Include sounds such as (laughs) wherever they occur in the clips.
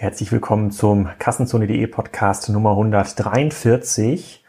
Herzlich willkommen zum Kassenzone.de Podcast Nummer 143.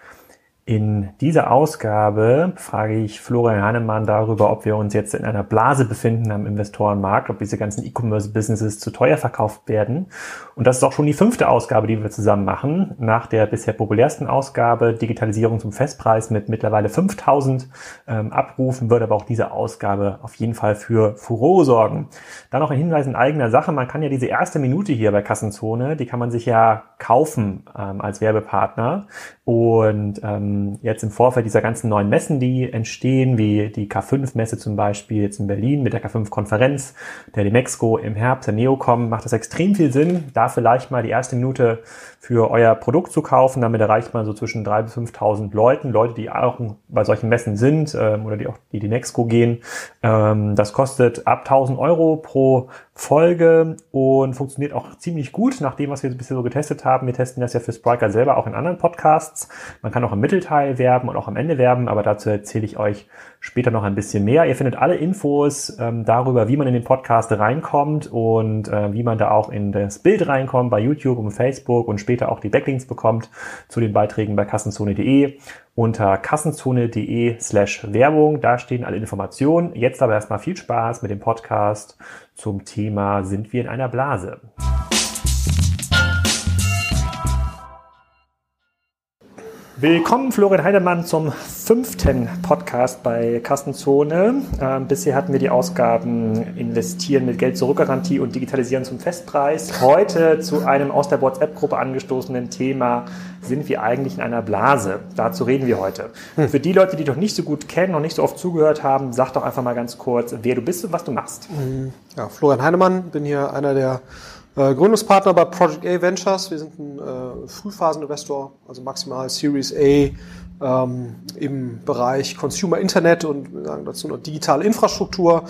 In dieser Ausgabe frage ich Florian Hahnemann darüber, ob wir uns jetzt in einer Blase befinden am Investorenmarkt, ob diese ganzen E-Commerce-Businesses zu teuer verkauft werden. Und das ist auch schon die fünfte Ausgabe, die wir zusammen machen. Nach der bisher populärsten Ausgabe Digitalisierung zum Festpreis mit mittlerweile 5000 ähm, Abrufen wird aber auch diese Ausgabe auf jeden Fall für Furore sorgen. Dann noch ein Hinweis in eigener Sache. Man kann ja diese erste Minute hier bei Kassenzone, die kann man sich ja kaufen ähm, als Werbepartner. Und ähm, jetzt im Vorfeld dieser ganzen neuen Messen, die entstehen, wie die K5-Messe zum Beispiel jetzt in Berlin mit der K5-Konferenz, der Demexco im Herbst, der Neocom, macht das extrem viel Sinn, da vielleicht mal die erste Minute für euer Produkt zu kaufen. Damit erreicht man so zwischen 3.000 bis 5.000 Leuten, Leute, die auch bei solchen Messen sind ähm, oder die auch die Demexco gehen. Ähm, das kostet ab 1.000 Euro pro Folge und funktioniert auch ziemlich gut, nach dem, was wir bisher so getestet haben. Wir testen das ja für Spriker selber auch in anderen Podcasts. Man kann auch im Mittelteil werben und auch am Ende werben, aber dazu erzähle ich euch später noch ein bisschen mehr. Ihr findet alle Infos ähm, darüber, wie man in den Podcast reinkommt und äh, wie man da auch in das Bild reinkommt bei YouTube und Facebook und später auch die Backlinks bekommt zu den Beiträgen bei kassenzone.de unter kassenzone.de slash Werbung. Da stehen alle Informationen. Jetzt aber erstmal viel Spaß mit dem Podcast zum Thema Sind wir in einer Blase? Willkommen, Florian Heidemann, zum fünften Podcast bei Kassenzone. Ähm, bisher hatten wir die Ausgaben Investieren mit Geld zurückgarantie und Digitalisieren zum Festpreis. Heute zu einem aus der WhatsApp-Gruppe angestoßenen Thema Sind wir eigentlich in einer Blase? Dazu reden wir heute. Hm. Für die Leute, die dich nicht so gut kennen und nicht so oft zugehört haben, sag doch einfach mal ganz kurz, wer du bist und was du machst. Ja, Florian Heidemann, bin hier einer der äh, Gründungspartner bei Project A Ventures. Wir sind ein äh, Frühphaseninvestor, also maximal Series A ähm, im Bereich Consumer Internet und wir sagen dazu noch digitale Infrastruktur.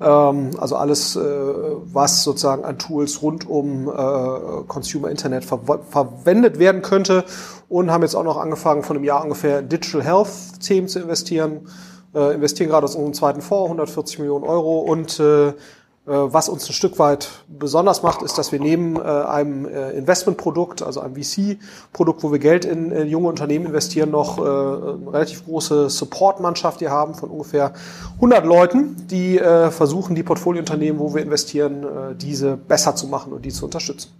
Ähm, also alles, äh, was sozusagen an Tools rund um äh, Consumer Internet ver verwendet werden könnte. Und haben jetzt auch noch angefangen, von einem Jahr ungefähr Digital Health Themen zu investieren. Äh, investieren gerade aus unserem zweiten Fonds 140 Millionen Euro und äh, was uns ein Stück weit besonders macht, ist, dass wir neben äh, einem äh, Investmentprodukt, also einem VC-Produkt, wo wir Geld in junge Unternehmen investieren, noch eine relativ große Support-Mannschaft hier haben von ungefähr 100 Leuten, die versuchen, die Portfoliounternehmen, wo wir investieren, diese besser zu machen und die zu unterstützen.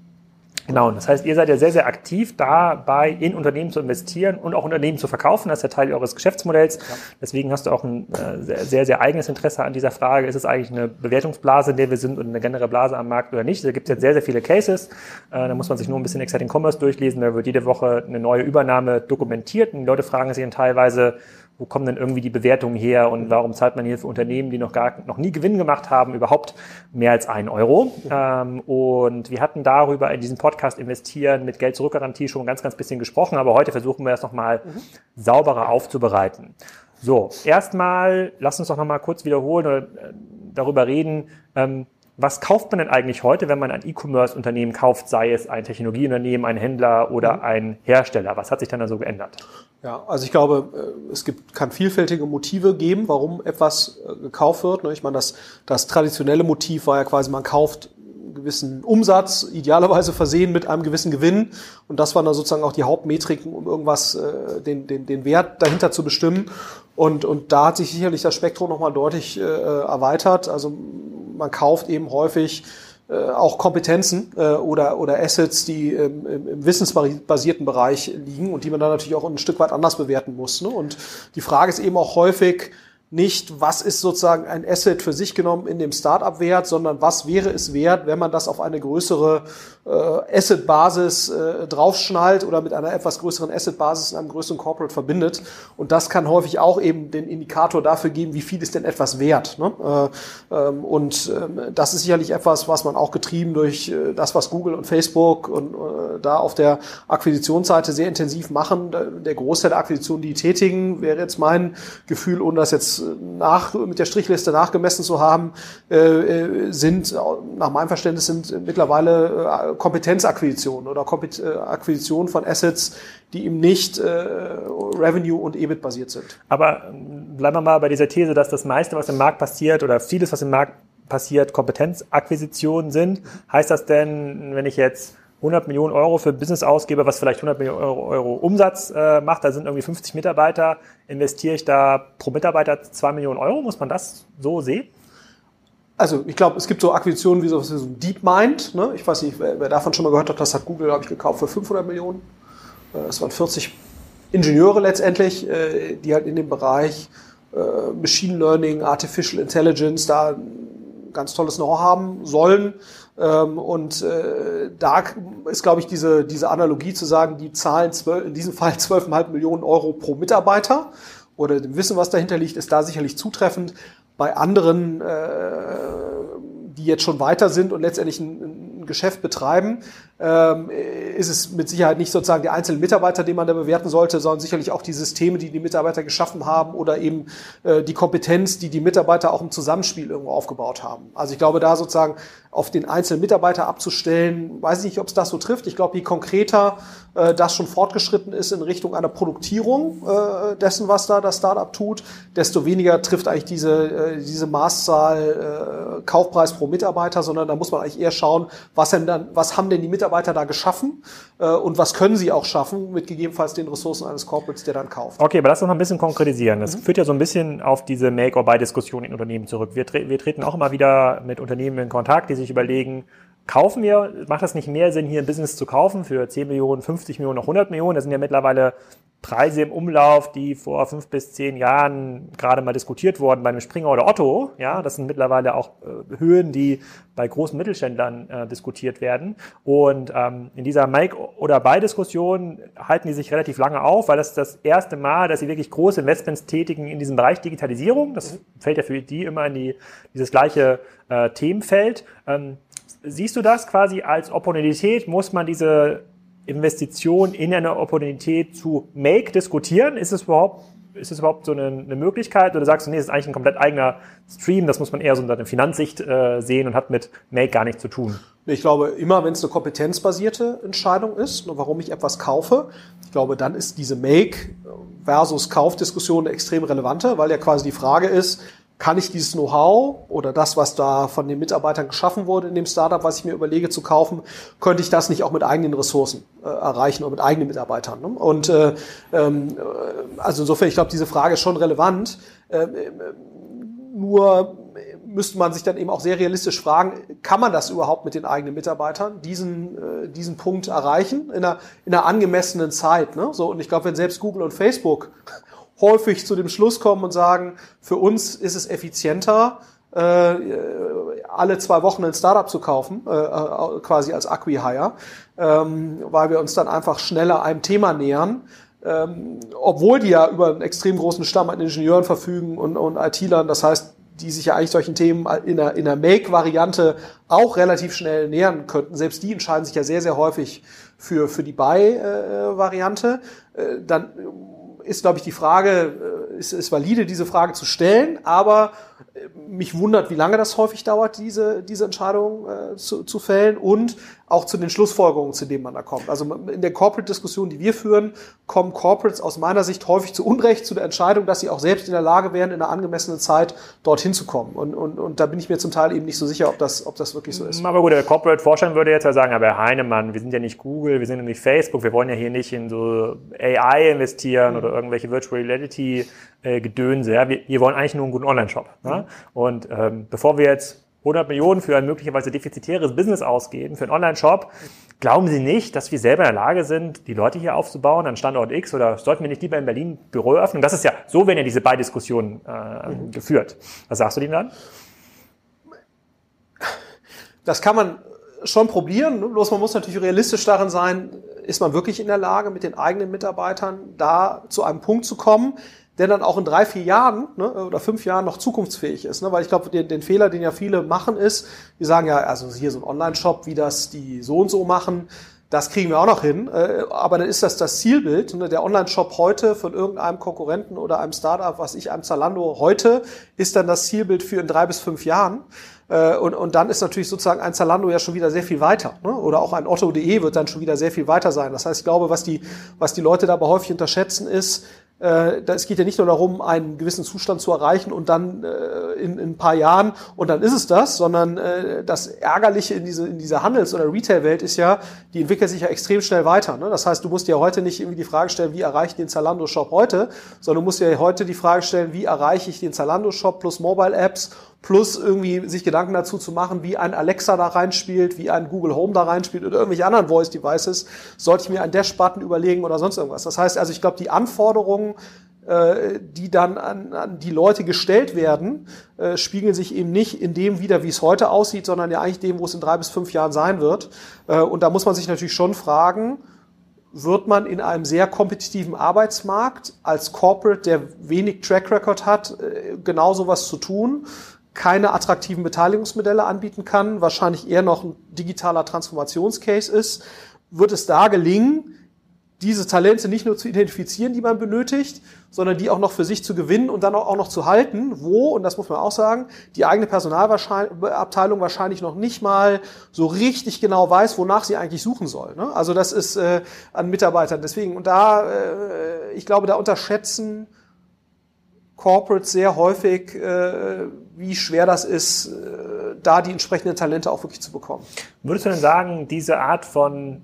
Genau, das heißt, ihr seid ja sehr, sehr aktiv dabei, in Unternehmen zu investieren und auch Unternehmen zu verkaufen. Das ist ja Teil eures Geschäftsmodells. Ja. Deswegen hast du auch ein äh, sehr, sehr eigenes Interesse an dieser Frage. Ist es eigentlich eine Bewertungsblase, in der wir sind und eine generelle Blase am Markt oder nicht? Da gibt es jetzt sehr, sehr viele Cases. Äh, da muss man sich nur ein bisschen Exciting Commerce durchlesen. Da wird jede Woche eine neue Übernahme dokumentiert. Und die Leute fragen sich dann teilweise, wo kommen denn irgendwie die Bewertungen her und warum zahlt man hier für Unternehmen, die noch gar noch nie Gewinn gemacht haben, überhaupt mehr als ein Euro? Ähm, und wir hatten darüber in diesem Podcast investieren mit Geld zurückgarantie schon ganz, ganz bisschen gesprochen, aber heute versuchen wir das nochmal mhm. sauberer aufzubereiten. So, erstmal, lass uns doch nochmal kurz wiederholen oder äh, darüber reden, ähm, was kauft man denn eigentlich heute, wenn man ein E-Commerce-Unternehmen kauft, sei es ein Technologieunternehmen, ein Händler oder mhm. ein Hersteller? Was hat sich dann da so geändert? Ja, also ich glaube, äh, es gibt, kann vielfältige Motive geben, warum etwas äh, gekauft wird. Ne? Ich meine, das, das traditionelle Motiv war ja quasi, man kauft gewissen Umsatz, idealerweise versehen mit einem gewissen Gewinn. Und das waren dann sozusagen auch die Hauptmetriken, um irgendwas, äh, den, den, den Wert dahinter zu bestimmen. Und, und da hat sich sicherlich das Spektrum nochmal deutlich äh, erweitert. Also man kauft eben häufig äh, auch Kompetenzen äh, oder, oder Assets, die ähm, im wissensbasierten Bereich liegen und die man dann natürlich auch ein Stück weit anders bewerten muss. Ne? Und die Frage ist eben auch häufig, nicht, was ist sozusagen ein Asset für sich genommen in dem Startup wert, sondern was wäre es wert, wenn man das auf eine größere äh, Asset-Basis äh, draufschnallt oder mit einer etwas größeren Asset-Basis in einem größeren Corporate verbindet. Und das kann häufig auch eben den Indikator dafür geben, wie viel ist denn etwas wert. Ne? Äh, ähm, und äh, das ist sicherlich etwas, was man auch getrieben durch äh, das, was Google und Facebook und äh, da auf der Akquisitionsseite sehr intensiv machen. Der Großteil der Akquisitionen, die tätigen, wäre jetzt mein Gefühl, ohne das jetzt nach, mit der Strichliste nachgemessen zu haben, äh, äh sind, nach meinem Verständnis, sind mittlerweile äh, Kompetenzakquisitionen oder Kompet Akquisitionen von Assets, die eben nicht Revenue und EBIT basiert sind. Aber ähm, bleiben wir mal bei dieser These, dass das meiste, was im Markt passiert oder vieles, was im Markt passiert, Kompetenzakquisitionen sind. Heißt das denn, wenn ich jetzt 100 Millionen Euro für Business ausgebe, was vielleicht 100 Millionen Euro, Euro Umsatz äh, macht, da sind irgendwie 50 Mitarbeiter, investiere ich da pro Mitarbeiter 2 Millionen Euro? Muss man das so sehen? Also ich glaube, es gibt so Akquisitionen wie so, so DeepMind. Ne? Ich weiß nicht, wer, wer davon schon mal gehört hat, das hat Google, glaube ich, gekauft für 500 Millionen. Äh, es waren 40 Ingenieure letztendlich, äh, die halt in dem Bereich äh, Machine Learning, Artificial Intelligence da ganz tolles Know-how haben sollen. Ähm, und da ist, glaube ich, diese, diese Analogie zu sagen, die zahlen zwölf, in diesem Fall (laughs) 12,5 Millionen Euro pro Mitarbeiter oder dem Wissen, was dahinter liegt, ist da sicherlich zutreffend. Bei anderen, die jetzt schon weiter sind und letztendlich ein, ein Geschäft betreiben, ähm, ist es mit Sicherheit nicht sozusagen der einzelne Mitarbeiter, den man da bewerten sollte, sondern sicherlich auch die Systeme, die die Mitarbeiter geschaffen haben oder eben äh, die Kompetenz, die die Mitarbeiter auch im Zusammenspiel irgendwo aufgebaut haben. Also ich glaube, da sozusagen auf den einzelnen Mitarbeiter abzustellen, weiß ich nicht, ob es das so trifft. Ich glaube, je konkreter äh, das schon fortgeschritten ist in Richtung einer Produktierung äh, dessen, was da das Startup tut, desto weniger trifft eigentlich diese, diese Maßzahl Kaufpreis pro Mitarbeiter, sondern da muss man eigentlich eher schauen, was, denn dann, was haben denn die Mitarbeiter Mitarbeiter da geschaffen äh, und was können sie auch schaffen mit gegebenenfalls den Ressourcen eines Corporates, der dann kauft. Okay, aber lass uns mal ein bisschen konkretisieren. Das mhm. führt ja so ein bisschen auf diese Make-or-Buy-Diskussion in Unternehmen zurück. Wir, tre wir treten auch immer wieder mit Unternehmen in Kontakt, die sich überlegen, kaufen wir, macht das nicht mehr Sinn, hier ein Business zu kaufen für 10 Millionen, 50 Millionen, noch 100 Millionen? Das sind ja mittlerweile Preise im Umlauf, die vor fünf bis zehn Jahren gerade mal diskutiert wurden bei einem Springer oder Otto. Ja, das sind mittlerweile auch äh, Höhen, die bei großen Mittelständlern äh, diskutiert werden. Und ähm, in dieser Make- oder Buy-Diskussion halten die sich relativ lange auf, weil das ist das erste Mal, dass sie wirklich große Investments tätigen in diesem Bereich Digitalisierung. Das mhm. fällt ja für die immer in die, dieses gleiche äh, Themenfeld. Ähm, siehst du das quasi als Opportunität? Muss man diese Investition in eine Opportunität zu Make diskutieren? Ist es überhaupt, ist es überhaupt so eine, eine Möglichkeit? Oder sagst du, nee, das ist eigentlich ein komplett eigener Stream, das muss man eher so unter der Finanzsicht äh, sehen und hat mit Make gar nichts zu tun? Ich glaube, immer wenn es eine kompetenzbasierte Entscheidung ist, warum ich etwas kaufe, ich glaube, dann ist diese Make versus Kaufdiskussion extrem relevante, weil ja quasi die Frage ist, kann ich dieses Know-how oder das, was da von den Mitarbeitern geschaffen wurde in dem Startup, was ich mir überlege zu kaufen, könnte ich das nicht auch mit eigenen Ressourcen äh, erreichen oder mit eigenen Mitarbeitern? Ne? Und äh, ähm, äh, also insofern, ich glaube, diese Frage ist schon relevant. Äh, äh, nur müsste man sich dann eben auch sehr realistisch fragen, kann man das überhaupt mit den eigenen Mitarbeitern, diesen, äh, diesen Punkt erreichen in einer, in einer angemessenen Zeit? Ne? So, und ich glaube, wenn selbst Google und Facebook häufig zu dem Schluss kommen und sagen, für uns ist es effizienter, äh, alle zwei Wochen ein Startup zu kaufen, äh, äh, quasi als Acquihire, ähm, weil wir uns dann einfach schneller einem Thema nähern. Ähm, obwohl die ja über einen extrem großen Stamm an Ingenieuren verfügen und, und IT-Lern, das heißt, die sich ja eigentlich solchen Themen in der, in der Make-Variante auch relativ schnell nähern könnten. Selbst die entscheiden sich ja sehr, sehr häufig für, für die Buy-Variante. Dann ist, glaube ich, die Frage, äh, ist, ist valide, diese Frage zu stellen, aber äh, mich wundert, wie lange das häufig dauert, diese, diese Entscheidung äh, zu, zu fällen. Und auch zu den Schlussfolgerungen, zu denen man da kommt. Also in der Corporate-Diskussion, die wir führen, kommen Corporates aus meiner Sicht häufig zu Unrecht zu der Entscheidung, dass sie auch selbst in der Lage wären, in einer angemessenen Zeit dorthin zu kommen. Und, und, und da bin ich mir zum Teil eben nicht so sicher, ob das, ob das wirklich so ist. Aber gut, der Corporate-Vorstand würde jetzt ja sagen, aber Herr Heinemann, wir sind ja nicht Google, wir sind ja nicht Facebook, wir wollen ja hier nicht in so AI investieren mhm. oder irgendwelche Virtual Reality äh, Gedönse. Ja? Wir, wir wollen eigentlich nur einen guten Online-Shop. Mhm. Ja? Und ähm, bevor wir jetzt 100 Millionen für ein möglicherweise defizitäres Business ausgeben, für einen Online-Shop, glauben Sie nicht, dass wir selber in der Lage sind, die Leute hier aufzubauen an Standort X oder sollten wir nicht lieber in Berlin Büro öffnen? Das ist ja, so werden ja diese beiden Diskussionen äh, mhm. geführt. Was sagst du denen dann? Das kann man schon probieren, bloß man muss natürlich realistisch darin sein, ist man wirklich in der Lage, mit den eigenen Mitarbeitern da zu einem Punkt zu kommen, der dann auch in drei, vier Jahren ne, oder fünf Jahren noch zukunftsfähig ist. Ne? Weil ich glaube, den, den Fehler, den ja viele machen, ist, die sagen ja, also hier so ein Online-Shop, wie das die so und so machen, das kriegen wir auch noch hin. Äh, aber dann ist das das Zielbild. Ne? Der Online-Shop heute von irgendeinem Konkurrenten oder einem Startup, was ich, einem Zalando heute, ist dann das Zielbild für in drei bis fünf Jahren. Äh, und, und dann ist natürlich sozusagen ein Zalando ja schon wieder sehr viel weiter. Ne? Oder auch ein Otto.de wird dann schon wieder sehr viel weiter sein. Das heißt, ich glaube, was die, was die Leute dabei häufig unterschätzen, ist, äh, es geht ja nicht nur darum, einen gewissen Zustand zu erreichen und dann äh, in, in ein paar Jahren und dann ist es das, sondern äh, das Ärgerliche in, diese, in dieser Handels- oder Retail-Welt ist ja, die entwickelt sich ja extrem schnell weiter. Ne? Das heißt, du musst ja heute nicht irgendwie die Frage stellen, wie erreiche ich den Zalando-Shop heute, sondern du musst ja heute die Frage stellen, wie erreiche ich den Zalando-Shop plus Mobile-Apps plus irgendwie sich Gedanken dazu zu machen, wie ein Alexa da reinspielt, wie ein Google Home da reinspielt oder irgendwelche anderen Voice Devices, sollte ich mir einen Dash-Button überlegen oder sonst irgendwas. Das heißt also, ich glaube, die Anforderungen, äh, die dann an, an die Leute gestellt werden, äh, spiegeln sich eben nicht in dem wieder, wie es heute aussieht, sondern ja eigentlich dem, wo es in drei bis fünf Jahren sein wird. Äh, und da muss man sich natürlich schon fragen, wird man in einem sehr kompetitiven Arbeitsmarkt als Corporate, der wenig Track Record hat, äh, genau sowas zu tun? Keine attraktiven Beteiligungsmodelle anbieten kann, wahrscheinlich eher noch ein digitaler Transformationscase ist, wird es da gelingen, diese Talente nicht nur zu identifizieren, die man benötigt, sondern die auch noch für sich zu gewinnen und dann auch noch zu halten, wo, und das muss man auch sagen, die eigene Personalabteilung wahrscheinlich noch nicht mal so richtig genau weiß, wonach sie eigentlich suchen soll. Ne? Also das ist äh, an Mitarbeitern. Deswegen, und da, äh, ich glaube, da unterschätzen Corporates sehr häufig, äh, wie schwer das ist, äh, da die entsprechenden Talente auch wirklich zu bekommen. Würdest du denn sagen, diese Art von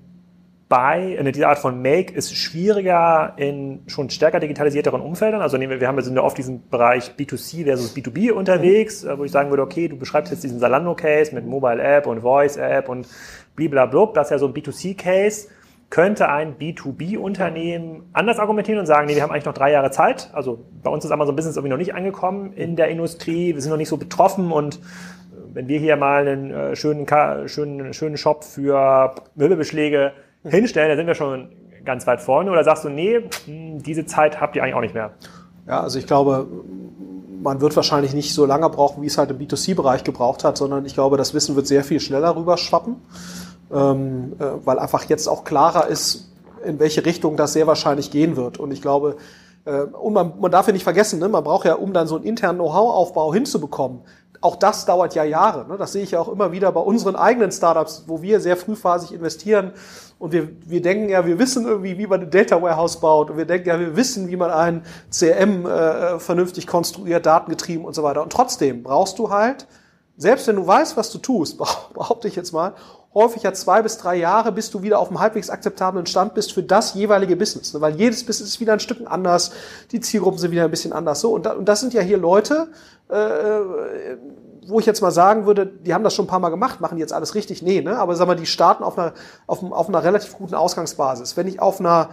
Buy, äh, diese Art von Make ist schwieriger in schon stärker digitalisierteren Umfeldern? Also wir haben sind ja oft diesen Bereich B2C versus B2B unterwegs, äh, wo ich sagen würde, okay, du beschreibst jetzt diesen Salando-Case mit Mobile App und Voice App und blablabla, das ist ja so ein B2C-Case könnte ein B2B-Unternehmen anders argumentieren und sagen, nee, wir haben eigentlich noch drei Jahre Zeit. Also bei uns ist Amazon Business irgendwie noch nicht angekommen in der Industrie. Wir sind noch nicht so betroffen und äh, wenn wir hier mal einen äh, schönen, schönen, schönen Shop für Möbelbeschläge hinstellen, dann sind wir schon ganz weit vorne. Oder sagst du, nee, hm, diese Zeit habt ihr eigentlich auch nicht mehr? Ja, also ich glaube, man wird wahrscheinlich nicht so lange brauchen, wie es halt im B2C-Bereich gebraucht hat, sondern ich glaube, das Wissen wird sehr viel schneller rüber schwappen ähm, äh, weil einfach jetzt auch klarer ist, in welche Richtung das sehr wahrscheinlich gehen wird. Und ich glaube, äh, und man, man darf ja nicht vergessen, ne, man braucht ja, um dann so einen internen Know-how-Aufbau hinzubekommen, auch das dauert ja Jahre. Ne? Das sehe ich ja auch immer wieder bei unseren eigenen Startups, wo wir sehr frühphasig investieren und wir, wir denken ja, wir wissen irgendwie, wie man ein Data Warehouse baut und wir denken ja, wir wissen, wie man ein CRM äh, vernünftig konstruiert, datengetrieben und so weiter. Und trotzdem brauchst du halt, selbst wenn du weißt, was du tust, (laughs) behaupte ich jetzt mal, häufig ja zwei bis drei Jahre, bis du wieder auf einem halbwegs akzeptablen Stand bist für das jeweilige Business. Ne? Weil jedes Business ist wieder ein Stück anders, die Zielgruppen sind wieder ein bisschen anders. So und, das sind ja hier Leute, äh, wo ich jetzt mal sagen würde, die haben das schon ein paar Mal gemacht, machen jetzt alles richtig. Nee, ne? aber sag mal, die starten auf einer, auf, auf einer relativ guten Ausgangsbasis. Wenn ich auf einer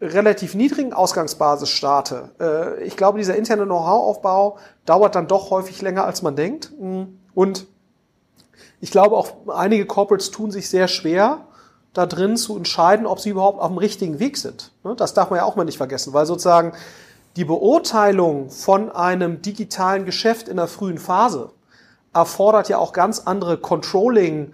relativ niedrigen Ausgangsbasis starte, äh, ich glaube, dieser interne Know-how-Aufbau dauert dann doch häufig länger, als man denkt. Und ich glaube auch einige Corporates tun sich sehr schwer, da drin zu entscheiden, ob sie überhaupt auf dem richtigen Weg sind. Ne, das darf man ja auch mal nicht vergessen, weil sozusagen die Beurteilung von einem digitalen Geschäft in der frühen Phase erfordert ja auch ganz andere Controlling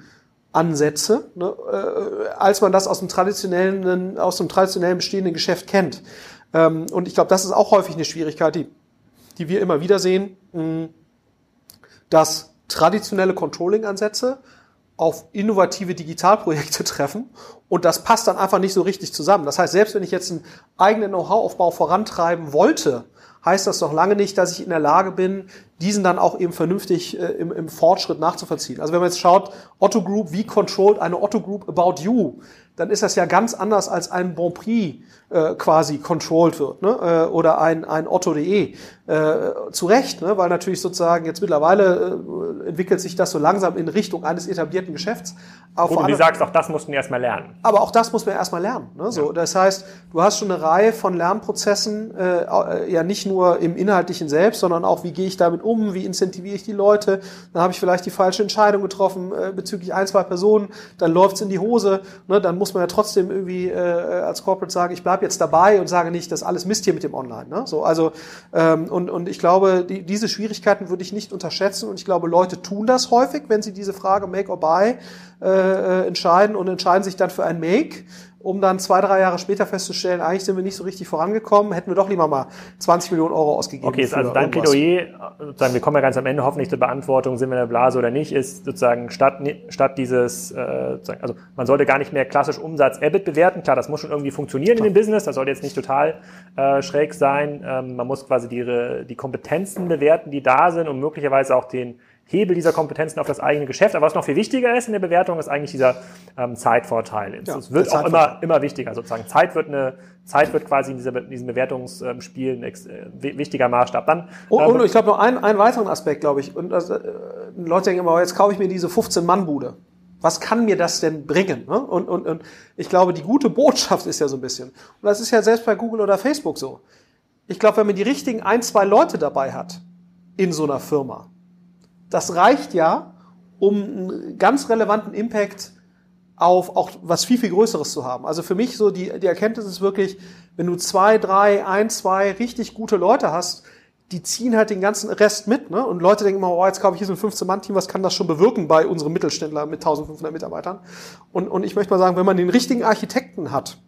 Ansätze, ne, äh, als man das aus dem traditionellen, aus dem traditionellen bestehenden Geschäft kennt. Ähm, und ich glaube, das ist auch häufig eine Schwierigkeit, die, die wir immer wieder sehen, dass traditionelle Controlling-Ansätze auf innovative Digitalprojekte (laughs) treffen und das passt dann einfach nicht so richtig zusammen. Das heißt, selbst wenn ich jetzt einen eigenen Know-how-Aufbau vorantreiben wollte, heißt das doch lange nicht, dass ich in der Lage bin, diesen dann auch eben vernünftig äh, im, im Fortschritt nachzuvollziehen. Also wenn man jetzt schaut, Otto Group, wie controlled eine Otto Group about you, dann ist das ja ganz anders als ein Bon Prix äh, quasi controlled wird, ne? äh, oder ein, ein Otto.de. Äh, zu Recht, ne? weil natürlich sozusagen jetzt mittlerweile äh, entwickelt sich das so langsam in Richtung eines etablierten Geschäfts. Auf Gut, du sagst, auch das mussten wir erstmal lernen. Aber auch das muss man erstmal lernen. Ne? So, ja. Das heißt, du hast schon eine Reihe von Lernprozessen, äh, äh, ja nicht nur im Inhaltlichen selbst, sondern auch, wie gehe ich damit um, wie incentiviere ich die Leute, dann habe ich vielleicht die falsche Entscheidung getroffen äh, bezüglich ein, zwei Personen, dann läuft's in die Hose, ne? dann muss man ja trotzdem irgendwie äh, als Corporate sagen, ich bleibe jetzt dabei und sage nicht, das alles Mist hier mit dem Online. Ne? So, also ähm, und, und ich glaube, die, diese Schwierigkeiten würde ich nicht unterschätzen und ich glaube, Leute tun das häufig, wenn sie diese Frage Make or Buy äh, äh, entscheiden und entscheiden sich dann für ein Make, um dann zwei, drei Jahre später festzustellen, eigentlich sind wir nicht so richtig vorangekommen, hätten wir doch lieber mal 20 Millionen Euro ausgegeben. Okay, ist also dein irgendwas. Plädoyer, sozusagen, wir kommen ja ganz am Ende hoffentlich zur Beantwortung, sind wir in der Blase oder nicht, ist sozusagen statt, statt dieses, äh, also man sollte gar nicht mehr klassisch Umsatz EBIT bewerten. Klar, das muss schon irgendwie funktionieren Klar. in dem Business, das sollte jetzt nicht total äh, schräg sein. Ähm, man muss quasi die, die Kompetenzen bewerten, die da sind und möglicherweise auch den Hebel dieser Kompetenzen auf das eigene Geschäft. Aber was noch viel wichtiger ist in der Bewertung, ist eigentlich dieser ähm, Zeitvorteil. Ja, es wird auch immer, immer wichtiger. Sozusagen Zeit wird eine, Zeit wird quasi in, dieser, in diesem Bewertungsspiel ein ex, äh, wichtiger Maßstab. Dann, und, und ich glaube noch einen, einen weiteren Aspekt, glaube ich. Und das, äh, Leute denken immer, jetzt kaufe ich mir diese 15-Mann-Bude. Was kann mir das denn bringen? Ne? Und, und, und ich glaube, die gute Botschaft ist ja so ein bisschen. Und das ist ja selbst bei Google oder Facebook so. Ich glaube, wenn man die richtigen ein, zwei Leute dabei hat in so einer Firma, das reicht ja, um einen ganz relevanten Impact auf auch was viel, viel Größeres zu haben. Also für mich so die, die Erkenntnis ist wirklich, wenn du zwei, drei, ein, zwei richtig gute Leute hast, die ziehen halt den ganzen Rest mit. Ne? Und Leute denken immer, oh, jetzt kaufe ich hier so ein 15-Mann-Team, was kann das schon bewirken bei unserem Mittelständler mit 1500 Mitarbeitern? Und, und ich möchte mal sagen, wenn man den richtigen Architekten hat,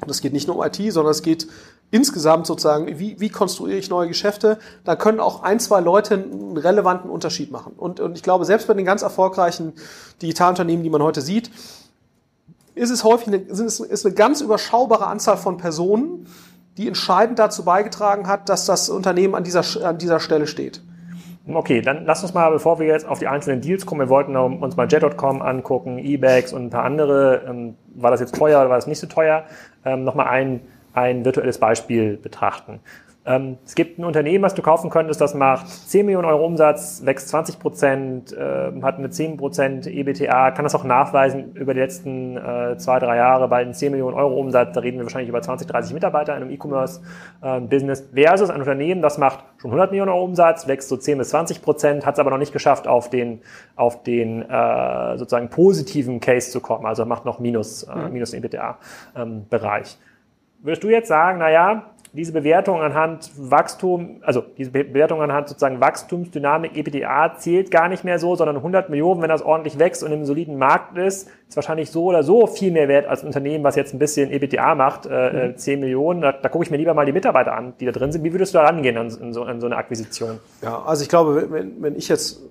und es geht nicht nur um IT, sondern es geht insgesamt sozusagen, wie, wie konstruiere ich neue Geschäfte, da können auch ein, zwei Leute einen relevanten Unterschied machen. Und, und ich glaube, selbst bei den ganz erfolgreichen Digitalunternehmen, die man heute sieht, ist es häufig eine, ist eine ganz überschaubare Anzahl von Personen, die entscheidend dazu beigetragen hat, dass das Unternehmen an dieser, an dieser Stelle steht. Okay, dann lass uns mal, bevor wir jetzt auf die einzelnen Deals kommen, wir wollten uns mal Jet.com angucken, eBags und ein paar andere. Ähm, war das jetzt teuer oder war das nicht so teuer? Ähm, Nochmal ein ein virtuelles Beispiel betrachten. Ähm, es gibt ein Unternehmen, was du kaufen könntest, das macht 10 Millionen Euro Umsatz, wächst 20 Prozent, äh, hat eine 10 Prozent EBTA, kann das auch nachweisen über die letzten äh, zwei, drei Jahre bei einem 10 Millionen Euro Umsatz. Da reden wir wahrscheinlich über 20, 30 Mitarbeiter in einem E-Commerce-Business. Äh, versus ein Unternehmen, das macht schon 100 Millionen Euro Umsatz, wächst so 10 bis 20 Prozent, hat es aber noch nicht geschafft, auf den, auf den äh, sozusagen positiven Case zu kommen. Also macht noch Minus, äh, mhm. Minus EBTA-Bereich. Ähm, Würdest du jetzt sagen, na ja, diese Bewertung anhand Wachstum, also diese Bewertung anhand sozusagen Wachstumsdynamik EPTA zählt gar nicht mehr so, sondern 100 Millionen, wenn das ordentlich wächst und im soliden Markt ist, ist wahrscheinlich so oder so viel mehr wert als ein Unternehmen, was jetzt ein bisschen EPTA macht, äh, mhm. 10 Millionen. Da, da gucke ich mir lieber mal die Mitarbeiter an, die da drin sind. Wie würdest du da rangehen an, an, so, an so eine Akquisition? Ja, also ich glaube, wenn, wenn ich jetzt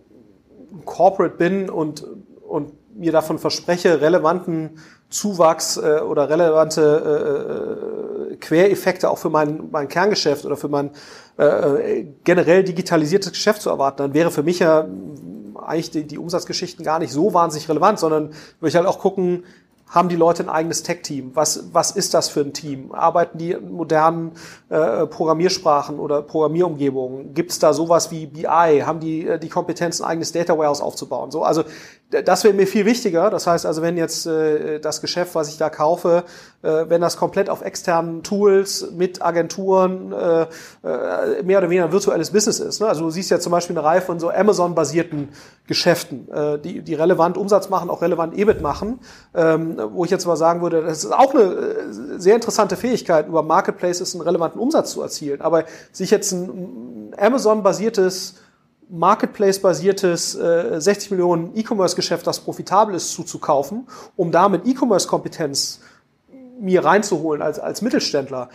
Corporate bin und, und mir davon verspreche, relevanten Zuwachs äh, oder relevante äh, äh, Quereffekte auch für mein, mein Kerngeschäft oder für mein äh, generell digitalisiertes Geschäft zu erwarten, dann wäre für mich ja eigentlich die, die Umsatzgeschichten gar nicht so wahnsinnig relevant, sondern würde ich halt auch gucken, haben die Leute ein eigenes Tech-Team? Was, was ist das für ein Team? Arbeiten die in modernen äh, Programmiersprachen oder Programmierumgebungen? Gibt es da sowas wie BI? Haben die äh, die Kompetenz, ein eigenes Data Warehouse aufzubauen? So, also das wäre mir viel wichtiger. Das heißt also, wenn jetzt äh, das Geschäft, was ich da kaufe, äh, wenn das komplett auf externen Tools mit Agenturen äh, äh, mehr oder weniger ein virtuelles Business ist. Ne? Also du siehst ja zum Beispiel eine Reihe von so Amazon-basierten Geschäften, äh, die, die relevant Umsatz machen, auch relevant EBIT machen, ähm, wo ich jetzt mal sagen würde, das ist auch eine äh, sehr interessante Fähigkeit, über Marketplaces einen relevanten Umsatz zu erzielen. Aber sich jetzt ein Amazon-basiertes Marketplace-basiertes äh, 60 Millionen E-Commerce-Geschäft, das profitabel ist, zuzukaufen, um damit E-Commerce-Kompetenz mir reinzuholen als, als Mittelständler,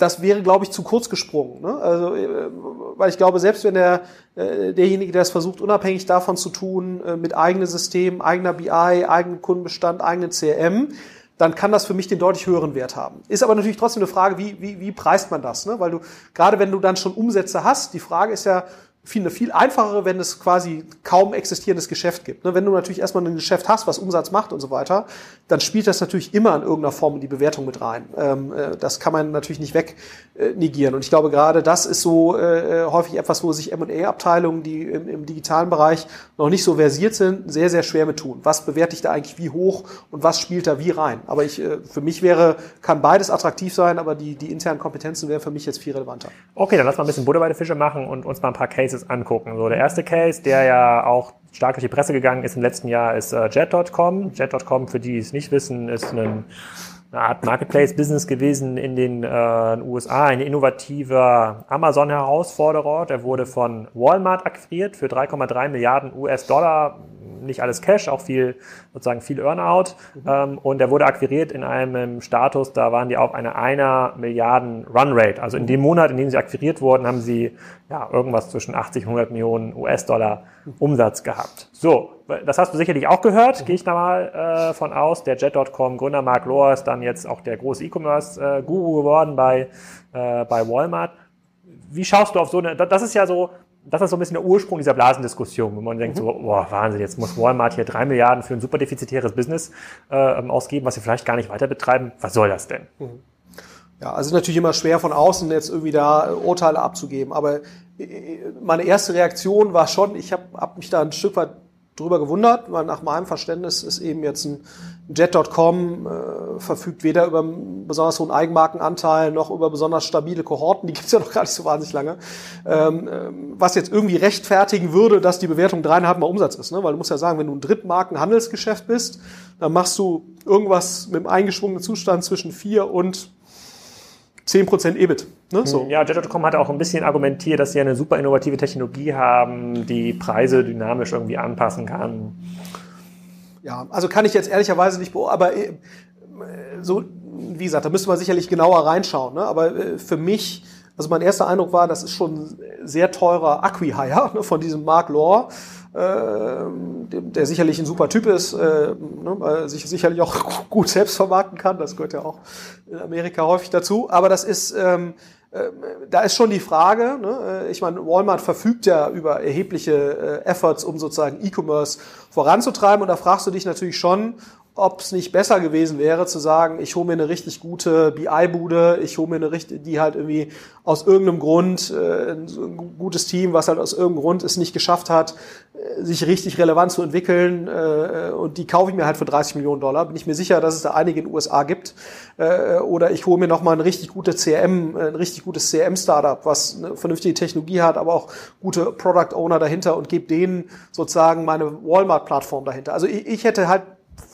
das wäre, glaube ich, zu kurz gesprungen. Ne? Also, äh, weil ich glaube, selbst wenn der äh, derjenige, der es versucht, unabhängig davon zu tun, äh, mit eigenem System, eigener BI, eigenem Kundenbestand, eigenen CRM, dann kann das für mich den deutlich höheren Wert haben. Ist aber natürlich trotzdem eine Frage, wie, wie, wie preist man das? Ne? Weil du, gerade wenn du dann schon Umsätze hast, die Frage ist ja, viel, eine viel einfachere, wenn es quasi kaum existierendes Geschäft gibt. Ne, wenn du natürlich erstmal ein Geschäft hast, was Umsatz macht und so weiter, dann spielt das natürlich immer in irgendeiner Form in die Bewertung mit rein. Ähm, äh, das kann man natürlich nicht weg äh, negieren. Und ich glaube, gerade das ist so äh, häufig etwas, wo sich M&A-Abteilungen, die im, digitalen Bereich noch nicht so versiert sind, sehr, sehr schwer mit tun. Was bewerte ich da eigentlich wie hoch und was spielt da wie rein? Aber ich, für mich wäre, kann beides attraktiv sein, aber die, die internen Kompetenzen wären für mich jetzt viel relevanter. Okay, dann lass mal ein bisschen Butter bei den Fische machen und uns mal ein paar Cases Cases angucken. So, der erste Case, der ja auch stark durch die Presse gegangen ist im letzten Jahr, ist äh, Jet.com. Jet.com, für die es nicht wissen, ist ein eine Art Marketplace-Business gewesen in den äh, USA, ein innovativer Amazon-Herausforderer. Der wurde von Walmart akquiriert für 3,3 Milliarden US-Dollar nicht alles Cash, auch viel, sozusagen viel Earnout. Mhm. Ähm, und der wurde akquiriert in einem Status, da waren die auf einer einer Milliarden Runrate. Also in dem Monat, in dem sie akquiriert wurden, haben sie ja irgendwas zwischen 80 und 100 Millionen US-Dollar Umsatz gehabt. So, das hast du sicherlich auch gehört, mhm. gehe ich da mal äh, von aus. Der Jet.com Gründer Mark Lohr ist dann jetzt auch der große E-Commerce-Guru äh, geworden bei, äh, bei Walmart. Wie schaust du auf so eine, das ist ja so, das ist so ein bisschen der Ursprung dieser Blasendiskussion, wo man denkt so, mhm. boah, Wahnsinn, jetzt muss Walmart hier drei Milliarden für ein super defizitäres Business äh, ausgeben, was sie vielleicht gar nicht weiter betreiben. Was soll das denn? Mhm. Ja, also natürlich immer schwer von außen jetzt irgendwie da Urteile abzugeben. Aber äh, meine erste Reaktion war schon, ich habe hab mich da ein Stück weit drüber gewundert, weil nach meinem Verständnis ist eben jetzt ein Jet.com äh, verfügt weder über einen besonders hohen Eigenmarkenanteil noch über besonders stabile Kohorten, die gibt's ja (laughs) noch gar nicht so wahnsinnig lange, ähm, ähm, was jetzt irgendwie rechtfertigen würde, dass die Bewertung dreieinhalb Mal Umsatz ist. Ne? Weil du musst ja sagen, wenn du ein Drittmarkenhandelsgeschäft bist, dann machst du irgendwas mit einem eingeschwungenen Zustand zwischen vier und 10% EBIT. Ne? So. Ja, Jet.com hat auch ein bisschen argumentiert, dass sie eine super innovative Technologie haben, die Preise dynamisch irgendwie anpassen kann. Ja, also kann ich jetzt ehrlicherweise nicht beurteilen, aber äh, so, wie gesagt, da müsste man sicherlich genauer reinschauen. Ne? Aber äh, für mich, also mein erster Eindruck war, das ist schon ein sehr teurer Acquihire ne, von diesem Mark Law der sicherlich ein super Typ ist, äh, ne, sich sicherlich auch (laughs) gut selbst vermarkten kann. Das gehört ja auch in Amerika häufig dazu. Aber das ist, ähm, äh, da ist schon die Frage, ne, äh, ich meine, Walmart verfügt ja über erhebliche äh, Efforts, um sozusagen E-Commerce voranzutreiben. Und da fragst du dich natürlich schon, ob es nicht besser gewesen wäre zu sagen, ich hole mir eine richtig gute BI-Bude, ich hole mir eine richtig, die halt irgendwie aus irgendeinem Grund, äh, ein gutes Team, was halt aus irgendeinem Grund es nicht geschafft hat, äh, sich richtig relevant zu entwickeln äh, und die kaufe ich mir halt für 30 Millionen Dollar. Bin ich mir sicher, dass es da einige in den USA gibt. Äh, oder ich hole mir nochmal ein richtig gutes CRM, ein richtig gutes CRM-Startup, was eine vernünftige Technologie hat, aber auch gute Product Owner dahinter und gebe denen sozusagen meine Walmart-Plattform dahinter. Also ich, ich hätte halt